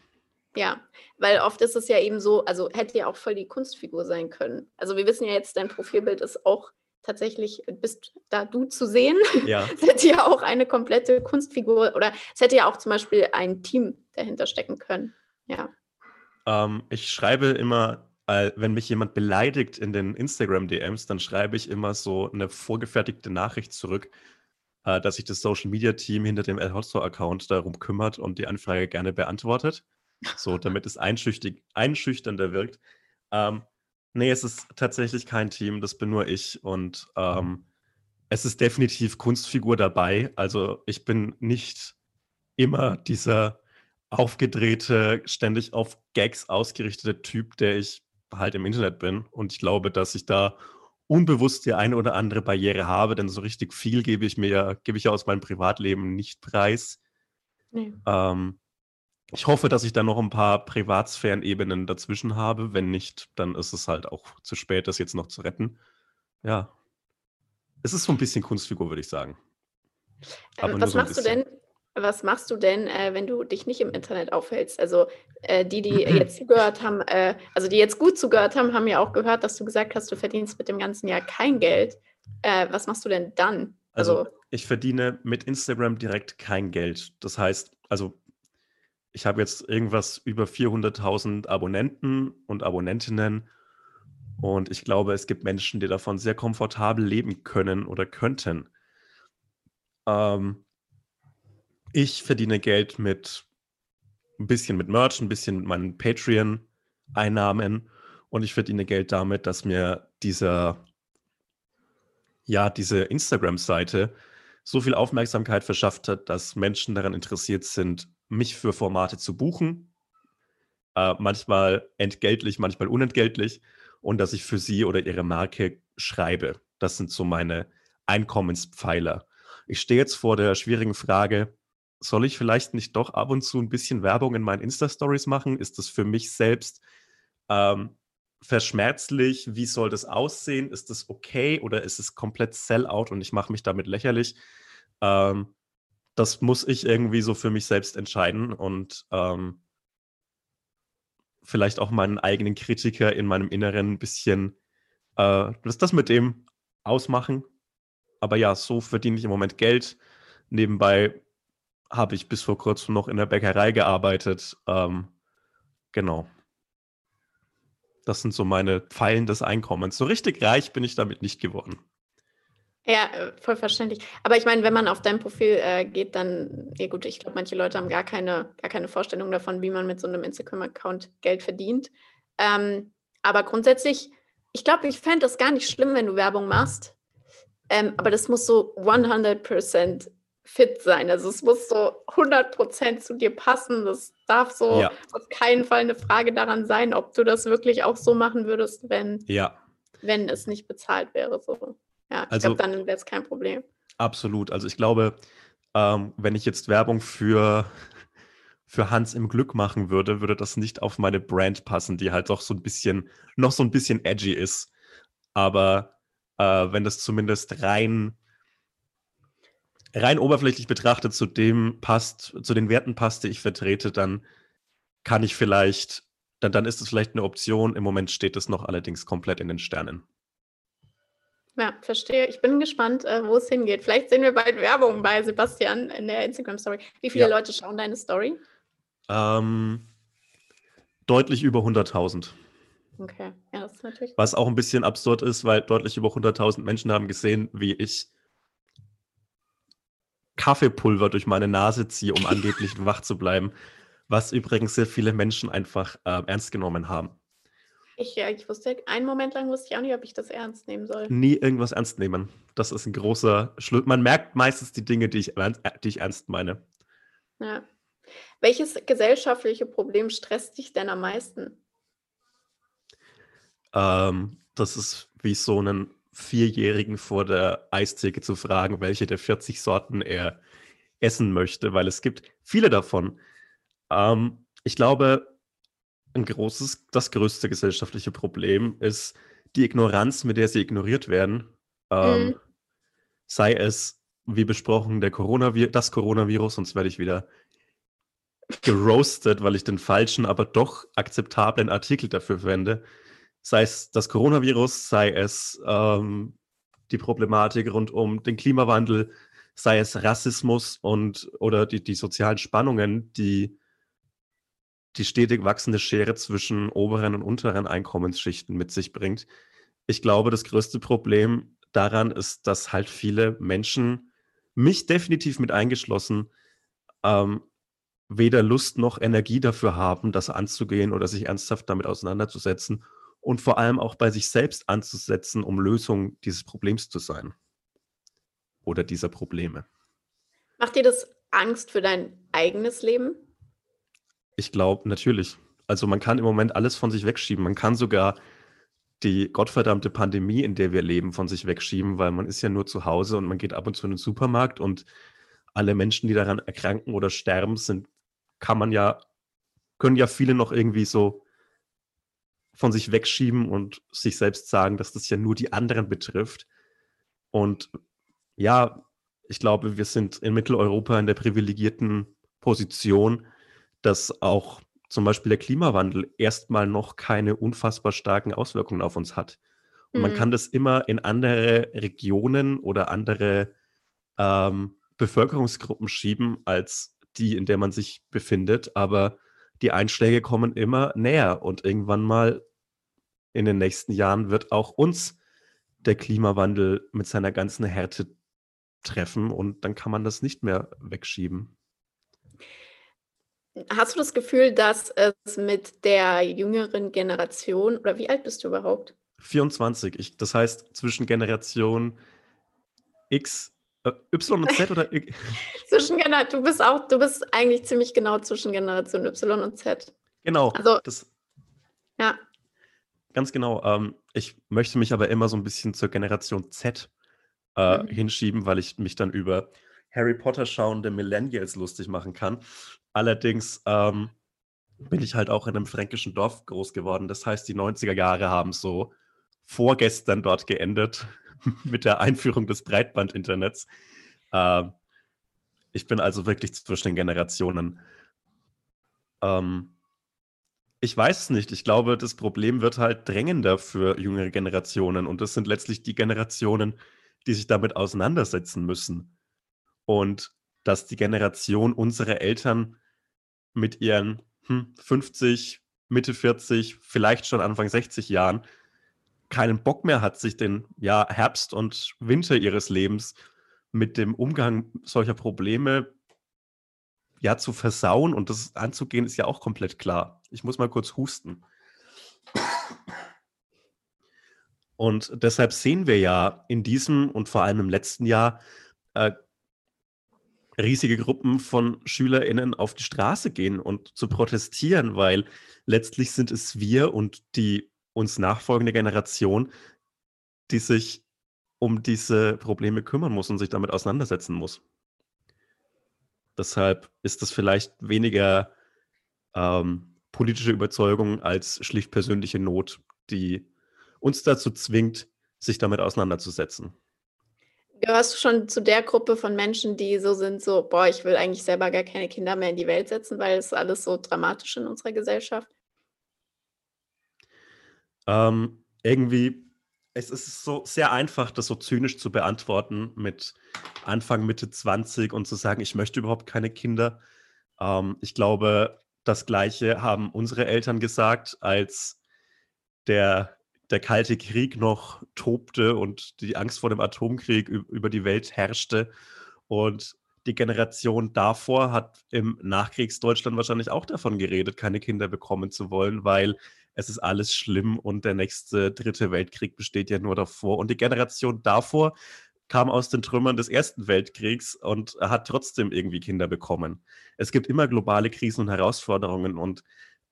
Ja, weil oft ist es ja eben so, also hätte ja auch voll die Kunstfigur sein können. Also wir wissen ja jetzt, dein Profilbild ist auch tatsächlich bist da du zu sehen. Ja. es hätte ja auch eine komplette Kunstfigur oder es hätte ja auch zum Beispiel ein Team dahinter stecken können. Ja. Ähm, ich schreibe immer, wenn mich jemand beleidigt in den Instagram-DMs, dann schreibe ich immer so eine vorgefertigte Nachricht zurück, äh, dass sich das Social Media Team hinter dem El Hotzo-Account darum kümmert und die Anfrage gerne beantwortet. So, damit es einschüchternder wirkt. Ähm, Nee, es ist tatsächlich kein Team, das bin nur ich und ähm, es ist definitiv Kunstfigur dabei. Also ich bin nicht immer dieser aufgedrehte, ständig auf Gags ausgerichtete Typ, der ich halt im Internet bin. Und ich glaube, dass ich da unbewusst die eine oder andere Barriere habe, denn so richtig viel gebe ich mir, gebe ich ja aus meinem Privatleben nicht preis. Nee. Ähm, ich hoffe, dass ich da noch ein paar Privatsphären-Ebenen dazwischen habe. Wenn nicht, dann ist es halt auch zu spät, das jetzt noch zu retten. Ja. Es ist so ein bisschen Kunstfigur, würde ich sagen. Aber was so machst du denn? Was machst du denn, äh, wenn du dich nicht im Internet aufhältst? Also äh, die, die jetzt zugehört haben, äh, also die jetzt gut zugehört haben, haben ja auch gehört, dass du gesagt hast, du verdienst mit dem ganzen Jahr kein Geld. Äh, was machst du denn dann? Also, also ich verdiene mit Instagram direkt kein Geld. Das heißt, also ich habe jetzt irgendwas über 400.000 Abonnenten und Abonnentinnen und ich glaube, es gibt Menschen, die davon sehr komfortabel leben können oder könnten. Ähm, ich verdiene Geld mit ein bisschen mit Merch, ein bisschen mit meinen Patreon-Einnahmen und ich verdiene Geld damit, dass mir dieser, ja, diese Instagram-Seite so viel Aufmerksamkeit verschafft hat, dass Menschen daran interessiert sind, mich für Formate zu buchen. Äh, manchmal entgeltlich, manchmal unentgeltlich. Und dass ich für sie oder ihre Marke schreibe. Das sind so meine Einkommenspfeiler. Ich stehe jetzt vor der schwierigen Frage, soll ich vielleicht nicht doch ab und zu ein bisschen Werbung in meinen Insta-Stories machen? Ist das für mich selbst ähm, verschmerzlich? Wie soll das aussehen? Ist das okay oder ist es komplett Sellout und ich mache mich damit lächerlich? Ähm, das muss ich irgendwie so für mich selbst entscheiden und ähm, vielleicht auch meinen eigenen Kritiker in meinem Inneren ein bisschen äh, das, das mit dem ausmachen. Aber ja, so verdiene ich im Moment Geld. Nebenbei habe ich bis vor kurzem noch in der Bäckerei gearbeitet. Ähm, genau. Das sind so meine Pfeilen des Einkommens. So richtig reich bin ich damit nicht geworden. Ja, äh, voll verständlich. Aber ich meine, wenn man auf dein Profil äh, geht, dann, ja gut, ich glaube, manche Leute haben gar keine, gar keine Vorstellung davon, wie man mit so einem Instagram-Account Geld verdient. Ähm, aber grundsätzlich, ich glaube, ich fände es gar nicht schlimm, wenn du Werbung machst. Ähm, aber das muss so 100% fit sein. Also es muss so 100% zu dir passen. Das darf so ja. auf keinen Fall eine Frage daran sein, ob du das wirklich auch so machen würdest, wenn, ja. wenn es nicht bezahlt wäre. So. Ja, ich also, glaube, dann wäre es kein Problem. Absolut. Also ich glaube, ähm, wenn ich jetzt Werbung für, für Hans im Glück machen würde, würde das nicht auf meine Brand passen, die halt doch so ein bisschen, noch so ein bisschen edgy ist. Aber äh, wenn das zumindest rein rein oberflächlich betrachtet zu dem passt, zu den Werten passt, die ich vertrete, dann kann ich vielleicht, dann, dann ist es vielleicht eine Option. Im Moment steht es noch allerdings komplett in den Sternen. Ja, verstehe. Ich bin gespannt, äh, wo es hingeht. Vielleicht sehen wir bald Werbung bei Sebastian in der Instagram-Story. Wie viele ja. Leute schauen deine Story? Ähm, deutlich über 100.000. Okay, ja, das ist natürlich. Was auch ein bisschen absurd ist, weil deutlich über 100.000 Menschen haben gesehen, wie ich Kaffeepulver durch meine Nase ziehe, um angeblich wach zu bleiben, was übrigens sehr viele Menschen einfach äh, ernst genommen haben. Ich, ja, ich wusste, einen Moment lang wusste ich auch nicht, ob ich das ernst nehmen soll. Nie irgendwas ernst nehmen. Das ist ein großer Schluss. Man merkt meistens die Dinge, die ich, die ich ernst meine. Ja. Welches gesellschaftliche Problem stresst dich denn am meisten? Ähm, das ist wie so einen Vierjährigen vor der Eistheke zu fragen, welche der 40 Sorten er essen möchte, weil es gibt viele davon. Ähm, ich glaube, ein großes, das größte gesellschaftliche Problem ist die Ignoranz, mit der sie ignoriert werden. Ähm, mhm. Sei es, wie besprochen, der Coronavir das Coronavirus, sonst werde ich wieder geroastet, weil ich den falschen, aber doch akzeptablen Artikel dafür verwende sei es das Coronavirus, sei es ähm, die Problematik rund um den Klimawandel, sei es Rassismus und oder die, die sozialen Spannungen, die die stetig wachsende Schere zwischen oberen und unteren Einkommensschichten mit sich bringt. Ich glaube, das größte Problem daran ist, dass halt viele Menschen, mich definitiv mit eingeschlossen, ähm, weder Lust noch Energie dafür haben, das anzugehen oder sich ernsthaft damit auseinanderzusetzen und vor allem auch bei sich selbst anzusetzen, um Lösung dieses Problems zu sein oder dieser Probleme. Macht dir das Angst für dein eigenes Leben? Ich glaube, natürlich. Also man kann im Moment alles von sich wegschieben. Man kann sogar die gottverdammte Pandemie, in der wir leben, von sich wegschieben, weil man ist ja nur zu Hause und man geht ab und zu in den Supermarkt und alle Menschen, die daran erkranken oder sterben, sind, kann man ja, können ja viele noch irgendwie so von sich wegschieben und sich selbst sagen, dass das ja nur die anderen betrifft. Und ja, ich glaube, wir sind in Mitteleuropa in der privilegierten Position, dass auch zum Beispiel der Klimawandel erstmal noch keine unfassbar starken Auswirkungen auf uns hat. Und mhm. man kann das immer in andere Regionen oder andere ähm, Bevölkerungsgruppen schieben als die, in der man sich befindet, aber die Einschläge kommen immer näher und irgendwann mal in den nächsten Jahren wird auch uns der Klimawandel mit seiner ganzen Härte treffen und dann kann man das nicht mehr wegschieben. Hast du das Gefühl, dass es mit der jüngeren Generation, oder wie alt bist du überhaupt? 24. Ich, das heißt, zwischen Generation X, Y und Z oder zwischen du bist auch, du bist eigentlich ziemlich genau zwischen Generation Y und Z. Genau. Also, das, ja. Ganz genau. Ähm, ich möchte mich aber immer so ein bisschen zur Generation Z äh, mhm. hinschieben, weil ich mich dann über Harry Potter schauende Millennials lustig machen kann. Allerdings ähm, bin ich halt auch in einem fränkischen Dorf groß geworden. Das heißt, die 90er Jahre haben so vorgestern dort geendet mit der Einführung des Breitbandinternets. Äh, ich bin also wirklich zwischen den Generationen. Ähm, ich weiß es nicht. Ich glaube, das Problem wird halt drängender für jüngere Generationen. Und das sind letztlich die Generationen, die sich damit auseinandersetzen müssen. Und dass die Generation unserer Eltern mit ihren hm, 50, Mitte 40, vielleicht schon Anfang 60 Jahren keinen Bock mehr hat, sich den ja, Herbst und Winter ihres Lebens mit dem Umgang solcher Probleme ja zu versauen und das anzugehen, ist ja auch komplett klar. Ich muss mal kurz husten. Und deshalb sehen wir ja in diesem und vor allem im letzten Jahr äh, riesige Gruppen von SchülerInnen auf die Straße gehen und zu protestieren, weil letztlich sind es wir und die uns nachfolgende Generation, die sich um diese Probleme kümmern muss und sich damit auseinandersetzen muss. Deshalb ist das vielleicht weniger ähm, politische Überzeugung als schlicht persönliche Not, die uns dazu zwingt, sich damit auseinanderzusetzen. Gehörst du schon zu der Gruppe von Menschen, die so sind, so, boah, ich will eigentlich selber gar keine Kinder mehr in die Welt setzen, weil es alles so dramatisch in unserer Gesellschaft? Ähm, irgendwie, es ist so sehr einfach, das so zynisch zu beantworten mit Anfang, Mitte 20 und zu sagen, ich möchte überhaupt keine Kinder. Ähm, ich glaube, das Gleiche haben unsere Eltern gesagt, als der der Kalte Krieg noch tobte und die Angst vor dem Atomkrieg über die Welt herrschte. Und die Generation davor hat im Nachkriegsdeutschland wahrscheinlich auch davon geredet, keine Kinder bekommen zu wollen, weil es ist alles schlimm und der nächste dritte Weltkrieg besteht ja nur davor. Und die Generation davor kam aus den Trümmern des Ersten Weltkriegs und hat trotzdem irgendwie Kinder bekommen. Es gibt immer globale Krisen und Herausforderungen und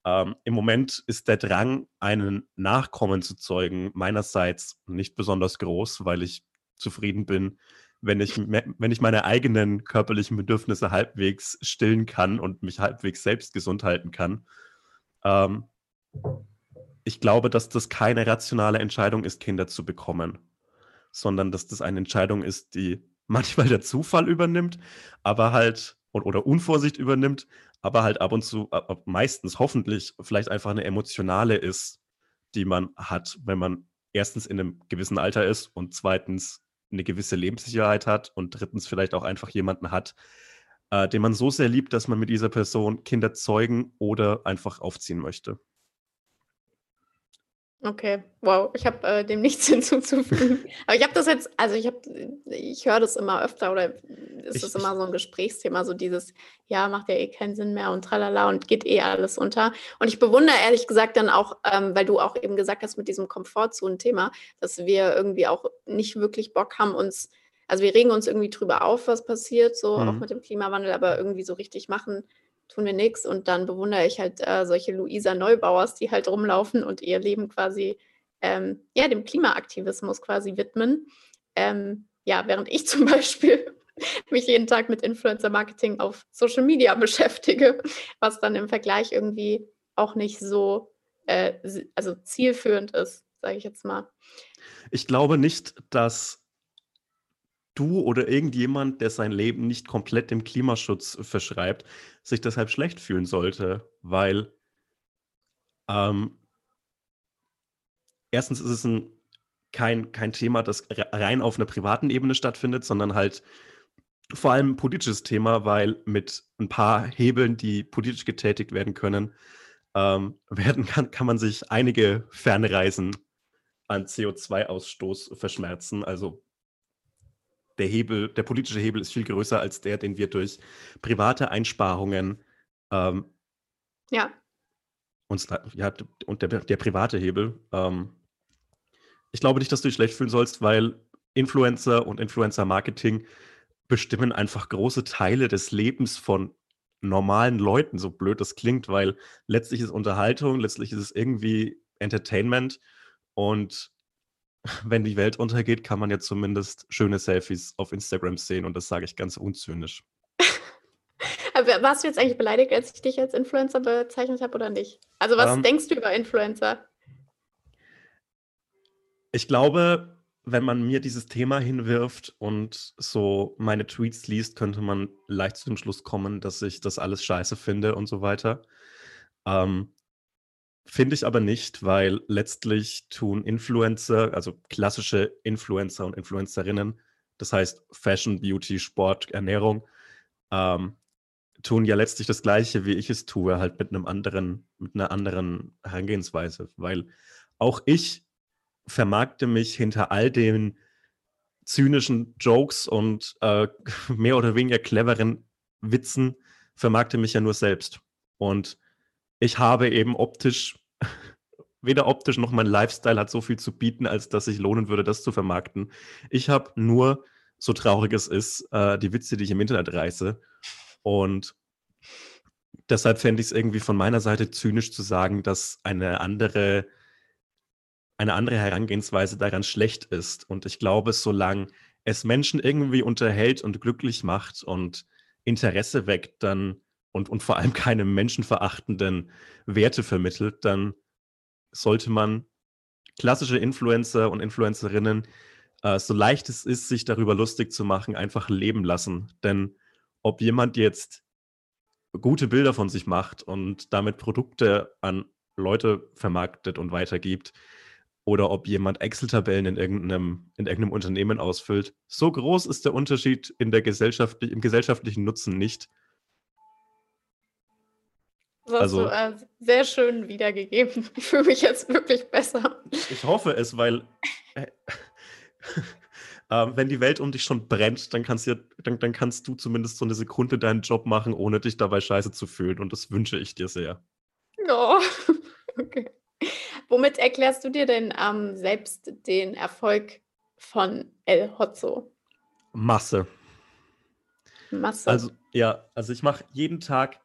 ähm, Im Moment ist der Drang, einen Nachkommen zu zeugen, meinerseits nicht besonders groß, weil ich zufrieden bin, wenn ich, wenn ich meine eigenen körperlichen Bedürfnisse halbwegs stillen kann und mich halbwegs selbst gesund halten kann. Ähm, ich glaube, dass das keine rationale Entscheidung ist, Kinder zu bekommen, sondern dass das eine Entscheidung ist, die manchmal der Zufall übernimmt, aber halt oder Unvorsicht übernimmt, aber halt ab und zu, meistens hoffentlich, vielleicht einfach eine emotionale ist, die man hat, wenn man erstens in einem gewissen Alter ist und zweitens eine gewisse Lebenssicherheit hat und drittens vielleicht auch einfach jemanden hat, äh, den man so sehr liebt, dass man mit dieser Person Kinder zeugen oder einfach aufziehen möchte. Okay, wow, ich habe äh, dem nichts hinzuzufügen. Aber ich habe das jetzt, also ich habe, ich höre das immer öfter oder ist Ich, das immer so ein Gesprächsthema, so dieses, ja, macht ja eh keinen Sinn mehr und tralala und geht eh alles unter. Und ich bewundere ehrlich gesagt dann auch, ähm, weil du auch eben gesagt hast mit diesem Komfortzonen-Thema, dass wir irgendwie auch nicht wirklich Bock haben, uns, also wir regen uns irgendwie drüber auf, was passiert, so auch mhm. mit dem Klimawandel, aber irgendwie so richtig machen tun wir nichts. Und dann bewundere ich halt äh, solche Luisa Neubauers, die halt rumlaufen und ihr Leben quasi ähm, ja, dem Klimaaktivismus quasi widmen. Ähm, ja, während ich zum Beispiel mich jeden Tag mit Influencer-Marketing auf Social Media beschäftige, was dann im Vergleich irgendwie auch nicht so äh, also zielführend ist, sage ich jetzt mal. Ich glaube nicht, dass du oder irgendjemand, der sein Leben nicht komplett dem Klimaschutz verschreibt, sich deshalb schlecht fühlen sollte, weil ähm, erstens ist es ein, kein, kein Thema, das rein auf einer privaten Ebene stattfindet, sondern halt vor allem ein politisches Thema, weil mit ein paar Hebeln, die politisch getätigt werden können, ähm, werden kann, kann man sich einige Fernreisen an CO2-Ausstoß verschmerzen. Also der Hebel, der politische Hebel ist viel größer als der, den wir durch private Einsparungen ähm, ja. uns, ja, und der, der private Hebel. Ähm, ich glaube nicht, dass du dich schlecht fühlen sollst, weil Influencer und Influencer-Marketing bestimmen einfach große Teile des Lebens von normalen Leuten, so blöd das klingt, weil letztlich ist Unterhaltung, letztlich ist es irgendwie Entertainment und wenn die Welt untergeht, kann man ja zumindest schöne Selfies auf Instagram sehen und das sage ich ganz unzynisch. warst du jetzt eigentlich beleidigt, als ich dich als Influencer bezeichnet habe oder nicht? Also was ähm, denkst du über Influencer? Ich glaube, wenn man mir dieses Thema hinwirft und so meine Tweets liest, könnte man leicht zu dem Schluss kommen, dass ich das alles scheiße finde und so weiter. Ähm, finde ich aber nicht, weil letztlich tun Influencer, also klassische Influencer und Influencerinnen, das heißt Fashion, Beauty, Sport, Ernährung, ähm, tun ja letztlich das Gleiche, wie ich es tue, halt mit einem anderen, mit einer anderen Herangehensweise, weil auch ich vermarkte mich hinter all den zynischen Jokes und äh, mehr oder weniger cleveren Witzen, vermarkte mich ja nur selbst. Und ich habe eben optisch, weder optisch noch mein Lifestyle hat so viel zu bieten, als dass sich lohnen würde, das zu vermarkten. Ich habe nur, so traurig es ist, äh, die Witze, die ich im Internet reiße. Und deshalb fände ich es irgendwie von meiner Seite zynisch zu sagen, dass eine andere eine andere Herangehensweise daran schlecht ist. Und ich glaube, solange es Menschen irgendwie unterhält und glücklich macht und Interesse weckt, dann und, und vor allem keine menschenverachtenden Werte vermittelt, dann sollte man klassische Influencer und Influencerinnen, äh, so leicht es ist, sich darüber lustig zu machen, einfach leben lassen. Denn ob jemand jetzt gute Bilder von sich macht und damit Produkte an Leute vermarktet und weitergibt, oder ob jemand Excel-Tabellen in irgendeinem, in irgendeinem Unternehmen ausfüllt. So groß ist der Unterschied in der Gesellschaft, im gesellschaftlichen Nutzen nicht. Das hast also, du äh, sehr schön wiedergegeben. Ich fühle mich jetzt wirklich besser. Ich hoffe es, weil äh, äh, wenn die Welt um dich schon brennt, dann kannst, du, dann, dann kannst du zumindest so eine Sekunde deinen Job machen, ohne dich dabei scheiße zu fühlen. Und das wünsche ich dir sehr. Oh, okay. Womit erklärst du dir denn ähm, selbst den Erfolg von El Hotzo? Masse. Masse. Also, ja, also ich mache jeden Tag,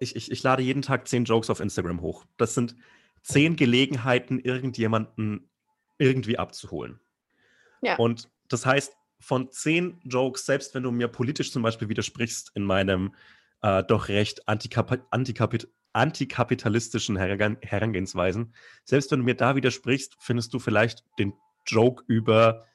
ich, ich, ich lade jeden Tag zehn Jokes auf Instagram hoch. Das sind zehn Gelegenheiten, irgendjemanden irgendwie abzuholen. Ja. Und das heißt, von zehn Jokes, selbst wenn du mir politisch zum Beispiel widersprichst in meinem äh, doch recht antikap antikapit antikapitalistischen Herangehensweisen. Selbst wenn du mir da widersprichst, findest du vielleicht den Joke über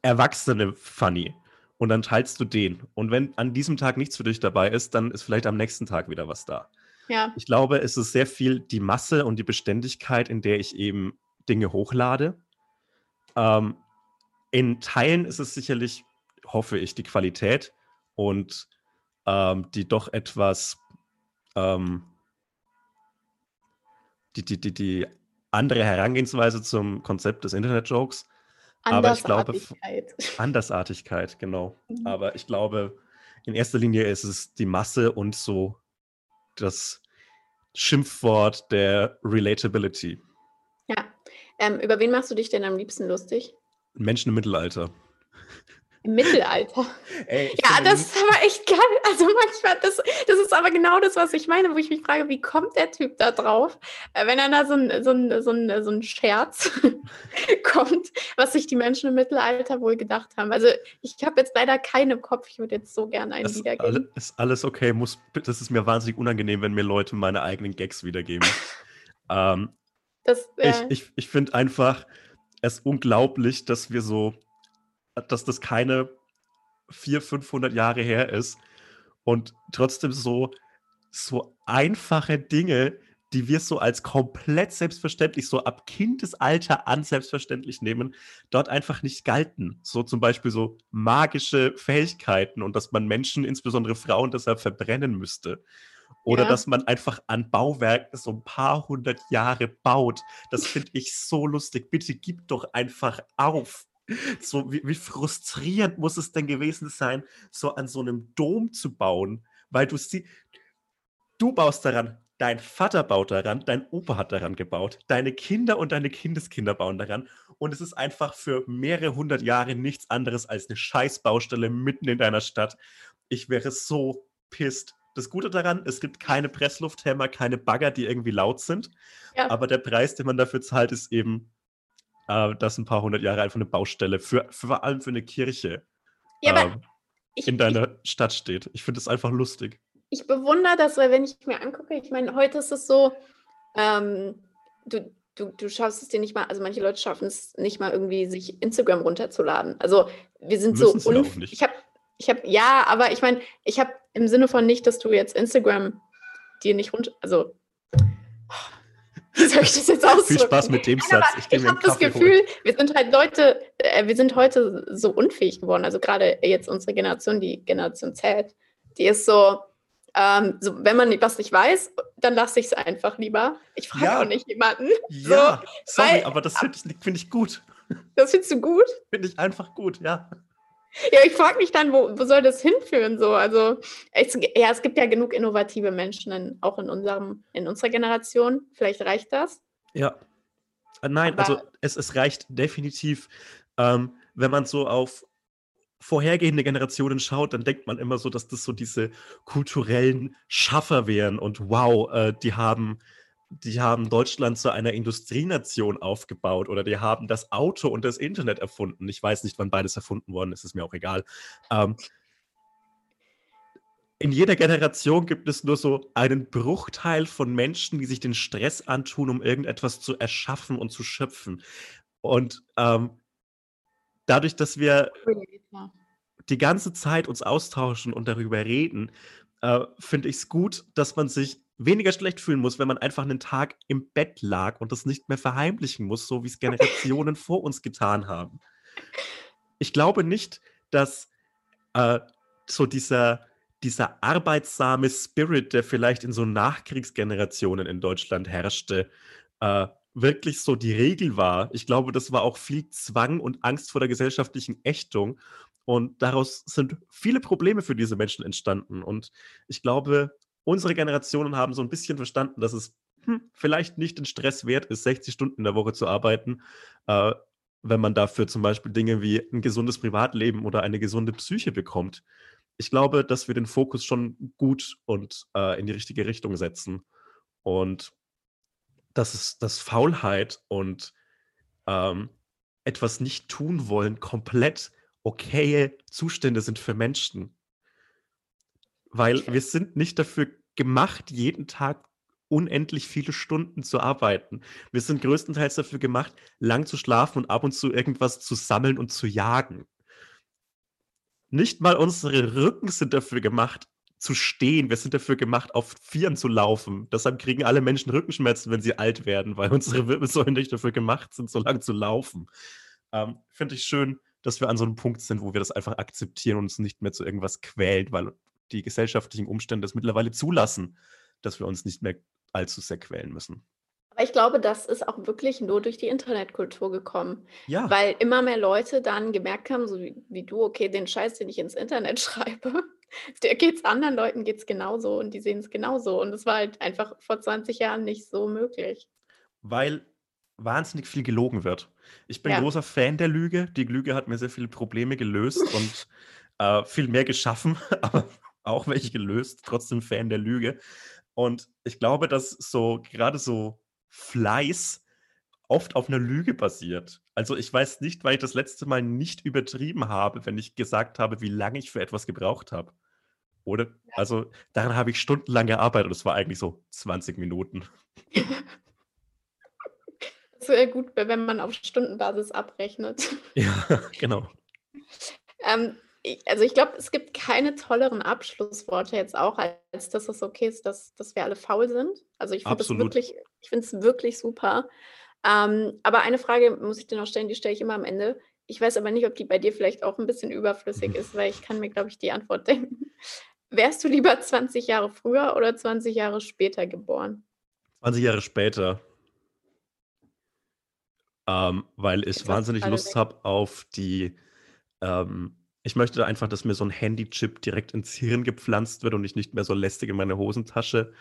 Erwachsene funny. Und dann teilst du den. Und wenn an diesem Tag nichts für dich dabei ist, dann ist vielleicht am nächsten Tag wieder was da. Ja. Ich glaube, es ist sehr viel die Masse und die Beständigkeit, in der ich eben Dinge hochlade. Ähm, in Teilen ist es sicherlich, hoffe ich, die Qualität und ähm, die doch etwas ähm, die, die, die, die andere Herangehensweise zum Konzept des Internet-Jokes. Aber ich glaube, Andersartigkeit, genau. Mhm. Aber ich glaube, in erster Linie ist es die Masse und so das Schimpfwort der Relatability. Ja. Ähm, über wen machst du dich denn am liebsten lustig? Menschen im Mittelalter. Im Mittelalter. Ey, ja, das ist aber echt geil. Also manchmal, das, das ist aber genau das, was ich meine, wo ich mich frage, wie kommt der Typ da drauf, äh, wenn er da so ein, so ein, so ein, so ein Scherz kommt, was sich die Menschen im Mittelalter wohl gedacht haben. Also ich habe jetzt leider keinen im Kopf, ich würde jetzt so gerne einen das wiedergeben. Ist alles okay, muss, das ist mir wahnsinnig unangenehm, wenn mir Leute meine eigenen Gags wiedergeben. ähm, das, äh, ich ich, ich finde einfach es unglaublich, dass wir so dass das keine 400, 500 Jahre her ist und trotzdem so, so einfache Dinge die wir so als komplett selbstverständlich, so ab Kindesalter an selbstverständlich nehmen, dort einfach nicht galten. So zum Beispiel so magische Fähigkeiten und dass man Menschen, insbesondere Frauen, deshalb verbrennen müsste. Oder ja. dass man einfach an Bauwerken so ein paar hundert Jahre baut. Das finde ich so lustig. Bitte gib doch einfach auf. So, wie, wie frustrierend muss es denn gewesen sein, so an so einem Dom zu bauen, weil du siehst, du baust daran, dein Vater baut daran, dein Opa hat daran gebaut, deine Kinder und deine Kindeskinder bauen daran und es ist einfach für mehrere hundert Jahre nichts anderes als eine Scheißbaustelle mitten in deiner Stadt. Ich wäre so pisst. Das Gute daran, es gibt keine Presslufthämmer, keine Bagger, die irgendwie laut sind. Ja. Aber der Preis, den man dafür zahlt, ist eben, äh, dass ein paar hundert Jahre einfach eine Baustelle, für, für vor allem für eine Kirche, ja, äh, ich, in deiner ich, Stadt steht. Ich finde es einfach lustig. Ich bewundere das, weil wenn ich mir angucke, ich meine, heute ist es so, ähm, du, du, du schaffst es dir nicht mal, also manche Leute schaffen es nicht mal irgendwie, sich Instagram runterzuladen. Also wir sind Müssen so Ich habe ich habe, ja, aber ich meine, ich habe im Sinne von nicht, dass du jetzt Instagram dir nicht runter, also wie soll ich das jetzt ausdrücken? Viel Spaß mit dem Satz. Ich, ich habe das Gefühl, holen. wir sind halt Leute, äh, wir sind heute so unfähig geworden. Also gerade jetzt unsere Generation, die Generation Z, die ist so, ähm, so wenn man was nicht weiß, dann lasse ich es einfach lieber. Ich frage ja. auch nicht jemanden. Ja, so, sorry, weil, aber das finde ich, find ich gut. Das findest du gut? Finde ich einfach gut, ja. Ja, ich frage mich dann, wo, wo soll das hinführen? So? Also, es, ja, es gibt ja genug innovative Menschen in, auch in, unserem, in unserer Generation. Vielleicht reicht das. Ja. Äh, nein, Aber also es, es reicht definitiv, ähm, wenn man so auf vorhergehende Generationen schaut, dann denkt man immer so, dass das so diese kulturellen Schaffer wären und wow, äh, die haben die haben Deutschland zu einer Industrienation aufgebaut oder die haben das Auto und das Internet erfunden. Ich weiß nicht, wann beides erfunden worden ist, ist mir auch egal. Ähm, in jeder Generation gibt es nur so einen Bruchteil von Menschen, die sich den Stress antun, um irgendetwas zu erschaffen und zu schöpfen. Und ähm, dadurch, dass wir die ganze Zeit uns austauschen und darüber reden, äh, finde ich es gut, dass man sich weniger schlecht fühlen muss, wenn man einfach einen Tag im Bett lag und das nicht mehr verheimlichen muss, so wie es Generationen vor uns getan haben. Ich glaube nicht, dass äh, so dieser, dieser arbeitsame Spirit, der vielleicht in so Nachkriegsgenerationen in Deutschland herrschte, äh, wirklich so die Regel war. Ich glaube, das war auch viel Zwang und Angst vor der gesellschaftlichen Ächtung. Und daraus sind viele Probleme für diese Menschen entstanden. Und ich glaube, unsere Generationen haben so ein bisschen verstanden, dass es hm, vielleicht nicht den Stress wert ist, 60 Stunden in der Woche zu arbeiten, äh, wenn man dafür zum Beispiel Dinge wie ein gesundes Privatleben oder eine gesunde Psyche bekommt. Ich glaube, dass wir den Fokus schon gut und äh, in die richtige Richtung setzen. Und dass es dass Faulheit und ähm, etwas nicht tun wollen komplett okaye Zustände sind für Menschen. Weil wir sind nicht dafür gemacht, jeden Tag unendlich viele Stunden zu arbeiten. Wir sind größtenteils dafür gemacht, lang zu schlafen und ab und zu irgendwas zu sammeln und zu jagen. Nicht mal unsere Rücken sind dafür gemacht, zu stehen. Wir sind dafür gemacht, auf Vieren zu laufen. Deshalb kriegen alle Menschen Rückenschmerzen, wenn sie alt werden, weil unsere Wirbelsäulen nicht dafür gemacht sind, so lang zu laufen. Ähm, Finde ich schön, dass wir an so einem Punkt sind, wo wir das einfach akzeptieren und uns nicht mehr zu irgendwas quält, weil die gesellschaftlichen Umstände es mittlerweile zulassen, dass wir uns nicht mehr allzu sehr quälen müssen. Aber ich glaube, das ist auch wirklich nur durch die Internetkultur gekommen. Ja. Weil immer mehr Leute dann gemerkt haben, so wie, wie du, okay, den Scheiß, den ich ins Internet schreibe, der geht's anderen Leuten geht's genauso und die sehen es genauso. Und das war halt einfach vor 20 Jahren nicht so möglich. Weil wahnsinnig viel gelogen wird. Ich bin ja. großer Fan der Lüge. Die Lüge hat mir sehr viele Probleme gelöst und äh, viel mehr geschaffen, aber auch welche gelöst, trotzdem Fan der Lüge. Und ich glaube, dass so gerade so Fleiß oft auf einer Lüge basiert. Also ich weiß nicht, weil ich das letzte Mal nicht übertrieben habe, wenn ich gesagt habe, wie lange ich für etwas gebraucht habe. Oder? Ja. Also daran habe ich stundenlang gearbeitet und es war eigentlich so 20 Minuten. Das wäre gut, wenn man auf Stundenbasis abrechnet. Ja, genau. Ähm, also ich glaube, es gibt keine tolleren Abschlussworte jetzt auch, als dass es okay ist, dass, dass wir alle faul sind. Also ich finde es wirklich, ich finde es wirklich super. Ähm, aber eine Frage muss ich dir noch stellen, die stelle ich immer am Ende. Ich weiß aber nicht, ob die bei dir vielleicht auch ein bisschen überflüssig ist, weil ich kann mir, glaube ich, die Antwort denken. Wärst du lieber 20 Jahre früher oder 20 Jahre später geboren? 20 Jahre später. Ähm, weil ich wahnsinnig Lust habe auf die ähm, ich möchte einfach, dass mir so ein Handychip direkt ins Hirn gepflanzt wird und ich nicht mehr so lästig in meine Hosentasche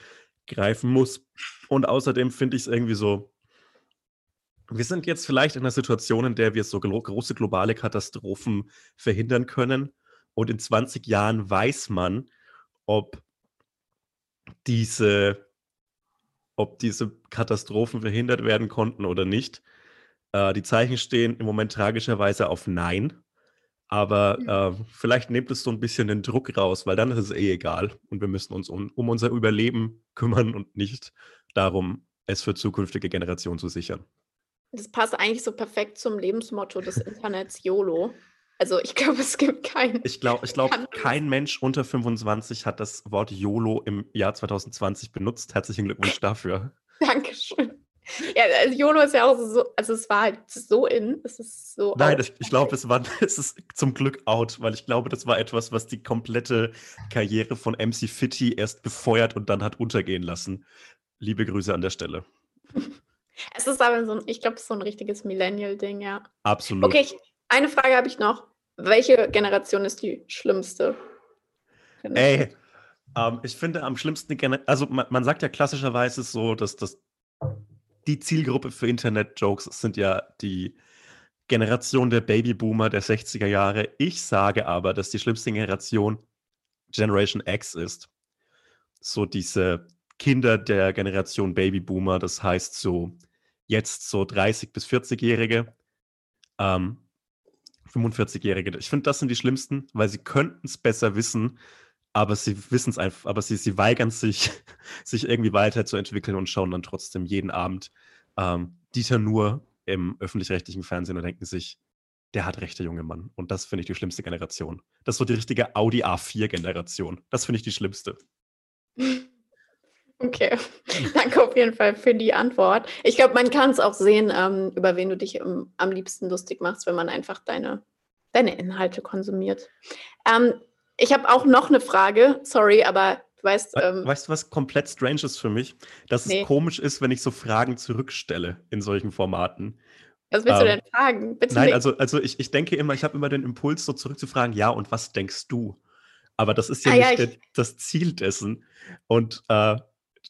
greifen muss. Und außerdem finde ich es irgendwie so, wir sind jetzt vielleicht in einer Situation, in der wir so große globale Katastrophen verhindern können. Und in 20 Jahren weiß man, ob diese, ob diese Katastrophen verhindert werden konnten oder nicht. Äh, die Zeichen stehen im Moment tragischerweise auf Nein. Aber äh, vielleicht nehmt es so ein bisschen den Druck raus, weil dann ist es eh egal. Und wir müssen uns um, um unser Überleben kümmern und nicht darum, es für zukünftige Generationen zu sichern. Das passt eigentlich so perfekt zum Lebensmotto des Internets YOLO. Also ich glaube, es gibt keinen. Ich glaube, ich glaub, kein Mensch unter 25 hat das Wort YOLO im Jahr 2020 benutzt. Herzlichen Glückwunsch dafür. Dankeschön. Ja, also YOLO ist ja auch so, also es war halt so in, es ist so. Nein, ich, ich glaube, es war, es ist zum Glück out, weil ich glaube, das war etwas, was die komplette Karriere von MC Fitty erst befeuert und dann hat untergehen lassen. Liebe Grüße an der Stelle. Es ist aber so ein, ich glaube, es ist so ein richtiges Millennial-Ding, ja. Absolut. Okay, ich, eine Frage habe ich noch. Welche Generation ist die schlimmste? Ey, ähm, ich finde am schlimmsten, also man, man sagt ja klassischerweise so, dass das die Zielgruppe für Internet-Jokes sind ja die Generation der Babyboomer der 60er Jahre. Ich sage aber, dass die schlimmste Generation Generation X ist. So diese Kinder der Generation Babyboomer, das heißt so jetzt so 30 bis 40-Jährige, ähm, 45-Jährige. Ich finde, das sind die schlimmsten, weil sie könnten es besser wissen, aber sie wissen es einfach, aber sie, sie weigern sich, sich irgendwie weiterzuentwickeln und schauen dann trotzdem jeden Abend ähm, Dieter Nur im öffentlich-rechtlichen Fernsehen und denken sich, der hat recht, der junge Mann. Und das finde ich die schlimmste Generation. Das ist so die richtige Audi A4-Generation. Das finde ich die schlimmste. Okay, danke auf jeden Fall für die Antwort. Ich glaube, man kann es auch sehen, ähm, über wen du dich um, am liebsten lustig machst, wenn man einfach deine, deine Inhalte konsumiert. Ähm, ich habe auch noch eine Frage, sorry, aber du weißt. Ähm, weißt du, was komplett strange ist für mich? Dass nee. es komisch ist, wenn ich so Fragen zurückstelle in solchen Formaten. Was willst ähm, du denn fragen? Bitte nein, also, also ich, ich denke immer, ich habe immer den Impuls, so zurückzufragen, ja, und was denkst du? Aber das ist ja ah, nicht ja, der, das Ziel dessen. Und äh,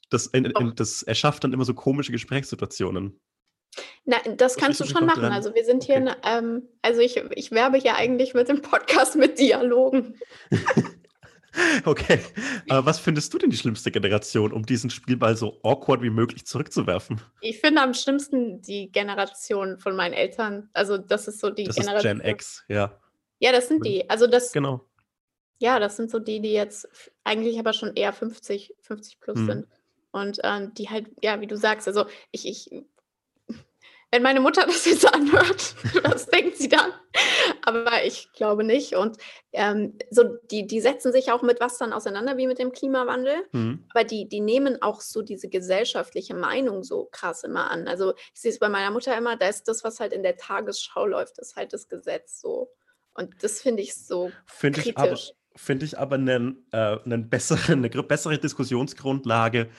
das, in, in, das erschafft dann immer so komische Gesprächssituationen. Na, das kannst du schon machen. Dran? Also wir sind hier, okay. ähm, also ich, ich werbe hier eigentlich mit dem Podcast mit Dialogen. okay. Aber was findest du denn die schlimmste Generation, um diesen Spielball so awkward wie möglich zurückzuwerfen? Ich finde am schlimmsten die Generation von meinen Eltern. Also das ist so die das Generation. Ist Gen X, ja. Ja, das sind die. Also das. Genau. Ja, das sind so die, die jetzt eigentlich aber schon eher 50, 50 plus hm. sind. Und ähm, die halt, ja, wie du sagst, also ich, ich wenn meine Mutter das jetzt anhört, was denkt sie dann? Aber ich glaube nicht. Und ähm, so, die, die setzen sich auch mit was dann auseinander, wie mit dem Klimawandel. Mhm. Aber die, die nehmen auch so diese gesellschaftliche Meinung so krass immer an. Also ich sehe es bei meiner Mutter immer, da ist das, was halt in der Tagesschau läuft, ist halt das Gesetz so. Und das finde ich so find kritisch. Ich aber, finde ich aber einen, äh, einen bessere, eine bessere Diskussionsgrundlage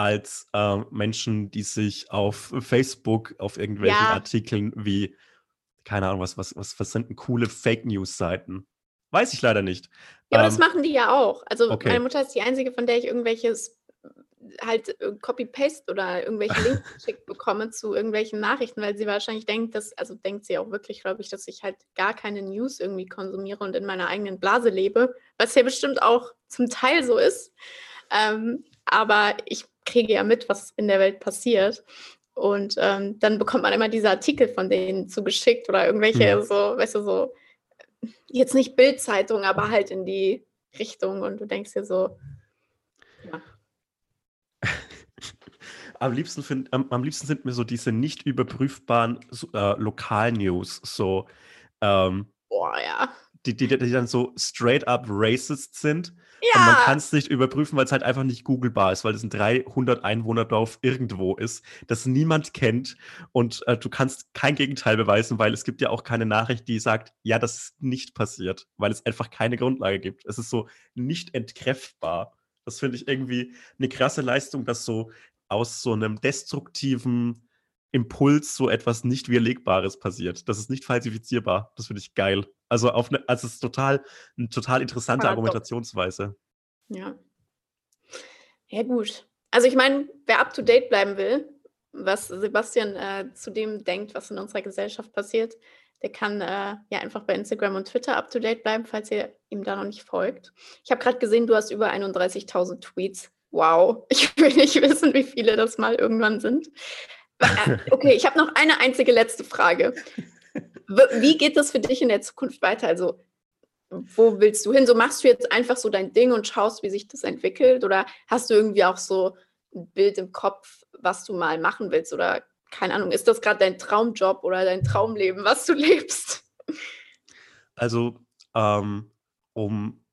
als äh, Menschen, die sich auf Facebook auf irgendwelchen ja. Artikeln wie, keine Ahnung, was, was, was, was sind denn coole Fake News-Seiten? Weiß ich leider nicht. Ja, aber ähm, das machen die ja auch. Also okay. meine Mutter ist die einzige, von der ich irgendwelches halt äh, Copy-Paste oder irgendwelche Links geschickt bekomme zu irgendwelchen Nachrichten, weil sie wahrscheinlich denkt, dass, also denkt sie auch wirklich, glaube ich, dass ich halt gar keine News irgendwie konsumiere und in meiner eigenen Blase lebe, was ja bestimmt auch zum Teil so ist. Ähm, aber ich kriege ja mit, was in der Welt passiert. Und ähm, dann bekommt man immer diese Artikel von denen zugeschickt oder irgendwelche ja. so, weißt du, so, jetzt nicht Bildzeitung, aber halt in die Richtung und du denkst dir so, ja am liebsten, find, am, am, liebsten sind mir so diese nicht überprüfbaren äh, Lokal-News. So, ähm, Boah, ja. die, die, die dann so straight up racist sind. Ja. Und man kann es nicht überprüfen, weil es halt einfach nicht googlebar ist, weil es ein 300 Einwohnerdorf irgendwo ist, das niemand kennt. Und äh, du kannst kein Gegenteil beweisen, weil es gibt ja auch keine Nachricht, die sagt, ja, das ist nicht passiert, weil es einfach keine Grundlage gibt. Es ist so nicht entkräftbar. Das finde ich irgendwie eine krasse Leistung, dass so aus so einem destruktiven Impuls so etwas nicht Widerlegbares passiert. Das ist nicht falsifizierbar. Das finde ich geil. Also, auf eine, also es ist total, eine total interessante Paradox. Argumentationsweise. Ja. Ja, gut. Also ich meine, wer up to date bleiben will, was Sebastian äh, zu dem denkt, was in unserer Gesellschaft passiert, der kann äh, ja einfach bei Instagram und Twitter up to date bleiben, falls ihr ihm da noch nicht folgt. Ich habe gerade gesehen, du hast über 31.000 Tweets. Wow. Ich will nicht wissen, wie viele das mal irgendwann sind. Äh, Okay, ich habe noch eine einzige letzte Frage. Wie geht das für dich in der Zukunft weiter? Also, wo willst du hin? So machst du jetzt einfach so dein Ding und schaust, wie sich das entwickelt? Oder hast du irgendwie auch so ein Bild im Kopf, was du mal machen willst? Oder keine Ahnung, ist das gerade dein Traumjob oder dein Traumleben, was du lebst? Also, ähm, um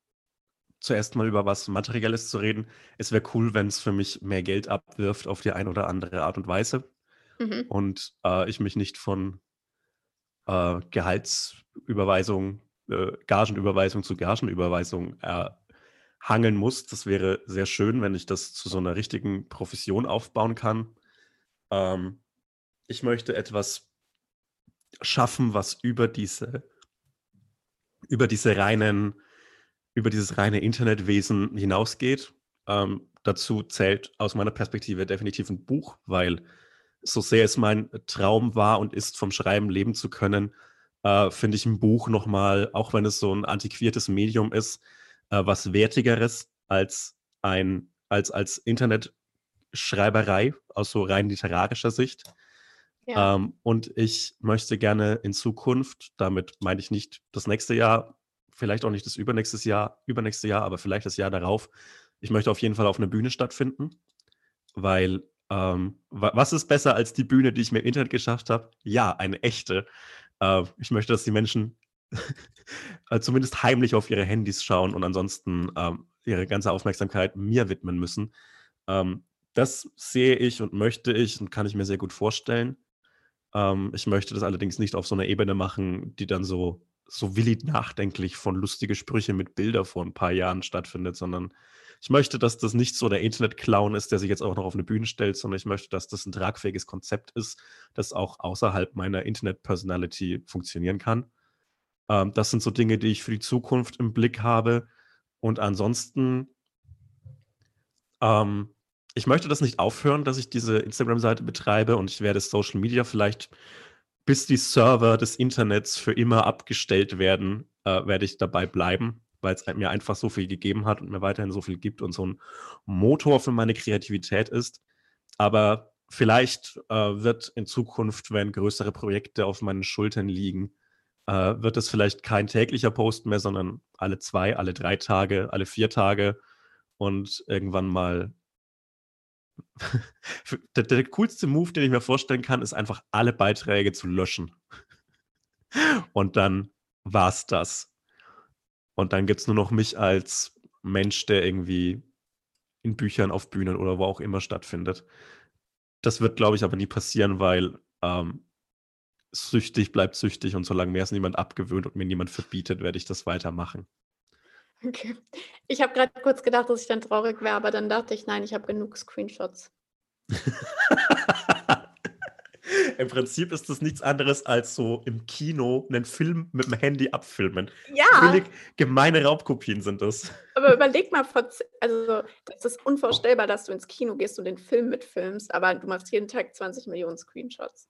zuerst mal über was Materielles zu reden, es wäre cool, wenn es für mich mehr Geld abwirft auf die eine oder andere Art und Weise Mhm. und äh, ich mich nicht von äh, Gehaltsüberweisung, äh, Gagenüberweisung zu Gagenüberweisung äh, muss. Das wäre sehr schön, wenn ich das zu so einer richtigen Profession aufbauen kann. Ähm, ich möchte etwas schaffen, was über diese, über diese reinen, über dieses reine Internetwesen hinausgeht. Ähm, dazu zählt aus meiner Perspektive definitiv ein Buch, weil so sehr es mein Traum war und ist, vom Schreiben leben zu können, äh, finde ich ein Buch nochmal, auch wenn es so ein antiquiertes Medium ist, äh, was wertigeres als ein, als, als Internetschreiberei aus so rein literarischer Sicht. Ja. Ähm, und ich möchte gerne in Zukunft, damit meine ich nicht das nächste Jahr, vielleicht auch nicht das übernächstes Jahr, übernächste Jahr, aber vielleicht das Jahr darauf. Ich möchte auf jeden Fall auf einer Bühne stattfinden, weil ähm, wa was ist besser als die Bühne, die ich mir im Internet geschafft habe? Ja, eine echte. Äh, ich möchte, dass die Menschen äh, zumindest heimlich auf ihre Handys schauen und ansonsten ähm, ihre ganze Aufmerksamkeit mir widmen müssen. Ähm, das sehe ich und möchte ich und kann ich mir sehr gut vorstellen. Ähm, ich möchte das allerdings nicht auf so einer Ebene machen, die dann so, so willig nachdenklich von lustige Sprüche mit Bilder vor ein paar Jahren stattfindet, sondern ich möchte, dass das nicht so der Internet-Clown ist, der sich jetzt auch noch auf eine Bühne stellt, sondern ich möchte, dass das ein tragfähiges Konzept ist, das auch außerhalb meiner Internet-Personality funktionieren kann. Ähm, das sind so Dinge, die ich für die Zukunft im Blick habe. Und ansonsten, ähm, ich möchte das nicht aufhören, dass ich diese Instagram-Seite betreibe und ich werde Social Media vielleicht, bis die Server des Internets für immer abgestellt werden, äh, werde ich dabei bleiben, weil es mir einfach so viel gegeben hat und mir weiterhin so viel gibt und so ein Motor für meine Kreativität ist. Aber vielleicht äh, wird in Zukunft, wenn größere Projekte auf meinen Schultern liegen, äh, wird es vielleicht kein täglicher Post mehr, sondern alle zwei, alle drei Tage, alle vier Tage und irgendwann mal. der, der coolste Move, den ich mir vorstellen kann, ist einfach alle Beiträge zu löschen. Und dann war's das. Und dann gibt es nur noch mich als Mensch, der irgendwie in Büchern, auf Bühnen oder wo auch immer stattfindet. Das wird, glaube ich, aber nie passieren, weil ähm, süchtig bleibt süchtig und solange mir es niemand abgewöhnt und mir niemand verbietet, werde ich das weitermachen. Okay. Ich habe gerade kurz gedacht, dass ich dann traurig wäre, aber dann dachte ich, nein, ich habe genug Screenshots. Im Prinzip ist das nichts anderes als so im Kino einen Film mit dem Handy abfilmen. Ja, Völlig gemeine Raubkopien sind das. aber überleg mal, also das ist unvorstellbar, dass du ins Kino gehst und den Film mitfilmst, aber du machst jeden Tag 20 Millionen Screenshots.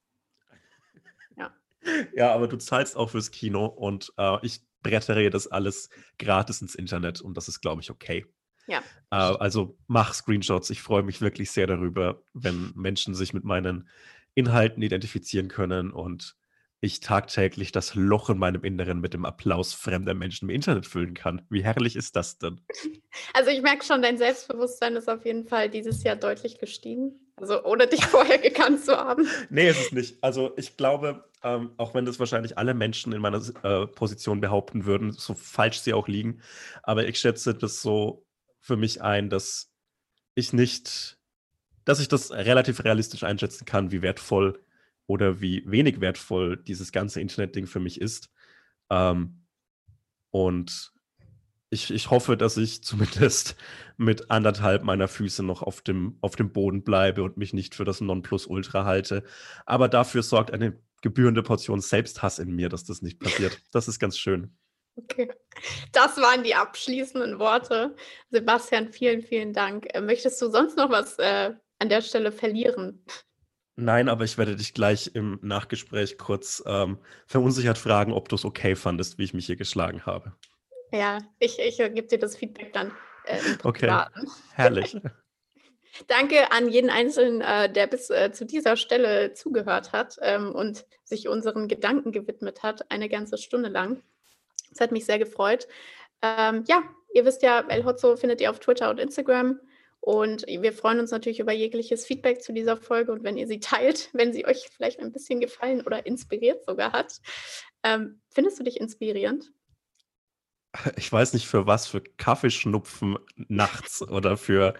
Ja, aber du zahlst auch fürs Kino und äh, ich brettere das alles gratis ins Internet und das ist, glaube ich, okay. Ja. Äh, also mach Screenshots. Ich freue mich wirklich sehr darüber, wenn Menschen sich mit meinen Inhalten identifizieren können und ich tagtäglich das Loch in meinem Inneren mit dem Applaus fremder Menschen im Internet füllen kann. Wie herrlich ist das denn? Also ich merke schon, dein Selbstbewusstsein ist auf jeden Fall dieses Jahr deutlich gestiegen. Also ohne dich vorher gekannt zu haben. Nee, ist es nicht. Also ich glaube, ähm, auch wenn das wahrscheinlich alle Menschen in meiner äh, Position behaupten würden, so falsch sie auch liegen, aber ich schätze das so für mich ein, dass ich nicht, dass ich das relativ realistisch einschätzen kann, wie wertvoll oder wie wenig wertvoll dieses ganze Internet-Ding für mich ist. Ähm, und ich, ich hoffe, dass ich zumindest mit anderthalb meiner Füße noch auf dem, auf dem Boden bleibe und mich nicht für das Nonplusultra halte. Aber dafür sorgt eine gebührende Portion Selbsthass in mir, dass das nicht passiert. Das ist ganz schön. Okay, das waren die abschließenden Worte. Sebastian, vielen, vielen Dank. Äh, möchtest du sonst noch was äh, an der Stelle verlieren? Nein, aber ich werde dich gleich im Nachgespräch kurz ähm, verunsichert fragen, ob du es okay fandest, wie ich mich hier geschlagen habe. Ja, ich, ich gebe dir das Feedback dann. Äh, okay, herrlich. Danke an jeden Einzelnen, äh, der bis äh, zu dieser Stelle zugehört hat ähm, und sich unseren Gedanken gewidmet hat, eine ganze Stunde lang. Es hat mich sehr gefreut. Ähm, ja, ihr wisst ja, El Hotzo findet ihr auf Twitter und Instagram. Und wir freuen uns natürlich über jegliches Feedback zu dieser Folge und wenn ihr sie teilt, wenn sie euch vielleicht ein bisschen gefallen oder inspiriert sogar hat. Ähm, findest du dich inspirierend? ich weiß nicht für was, für Kaffeeschnupfen nachts oder für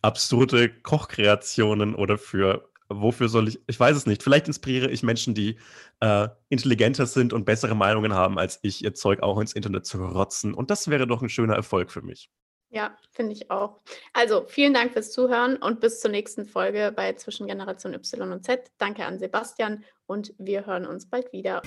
absurde Kochkreationen oder für wofür soll ich, ich weiß es nicht. Vielleicht inspiriere ich Menschen, die äh, intelligenter sind und bessere Meinungen haben als ich, ihr Zeug auch ins Internet zu rotzen. Und das wäre doch ein schöner Erfolg für mich. Ja, finde ich auch. Also vielen Dank fürs Zuhören und bis zur nächsten Folge bei Zwischen Generation Y und Z. Danke an Sebastian und wir hören uns bald wieder.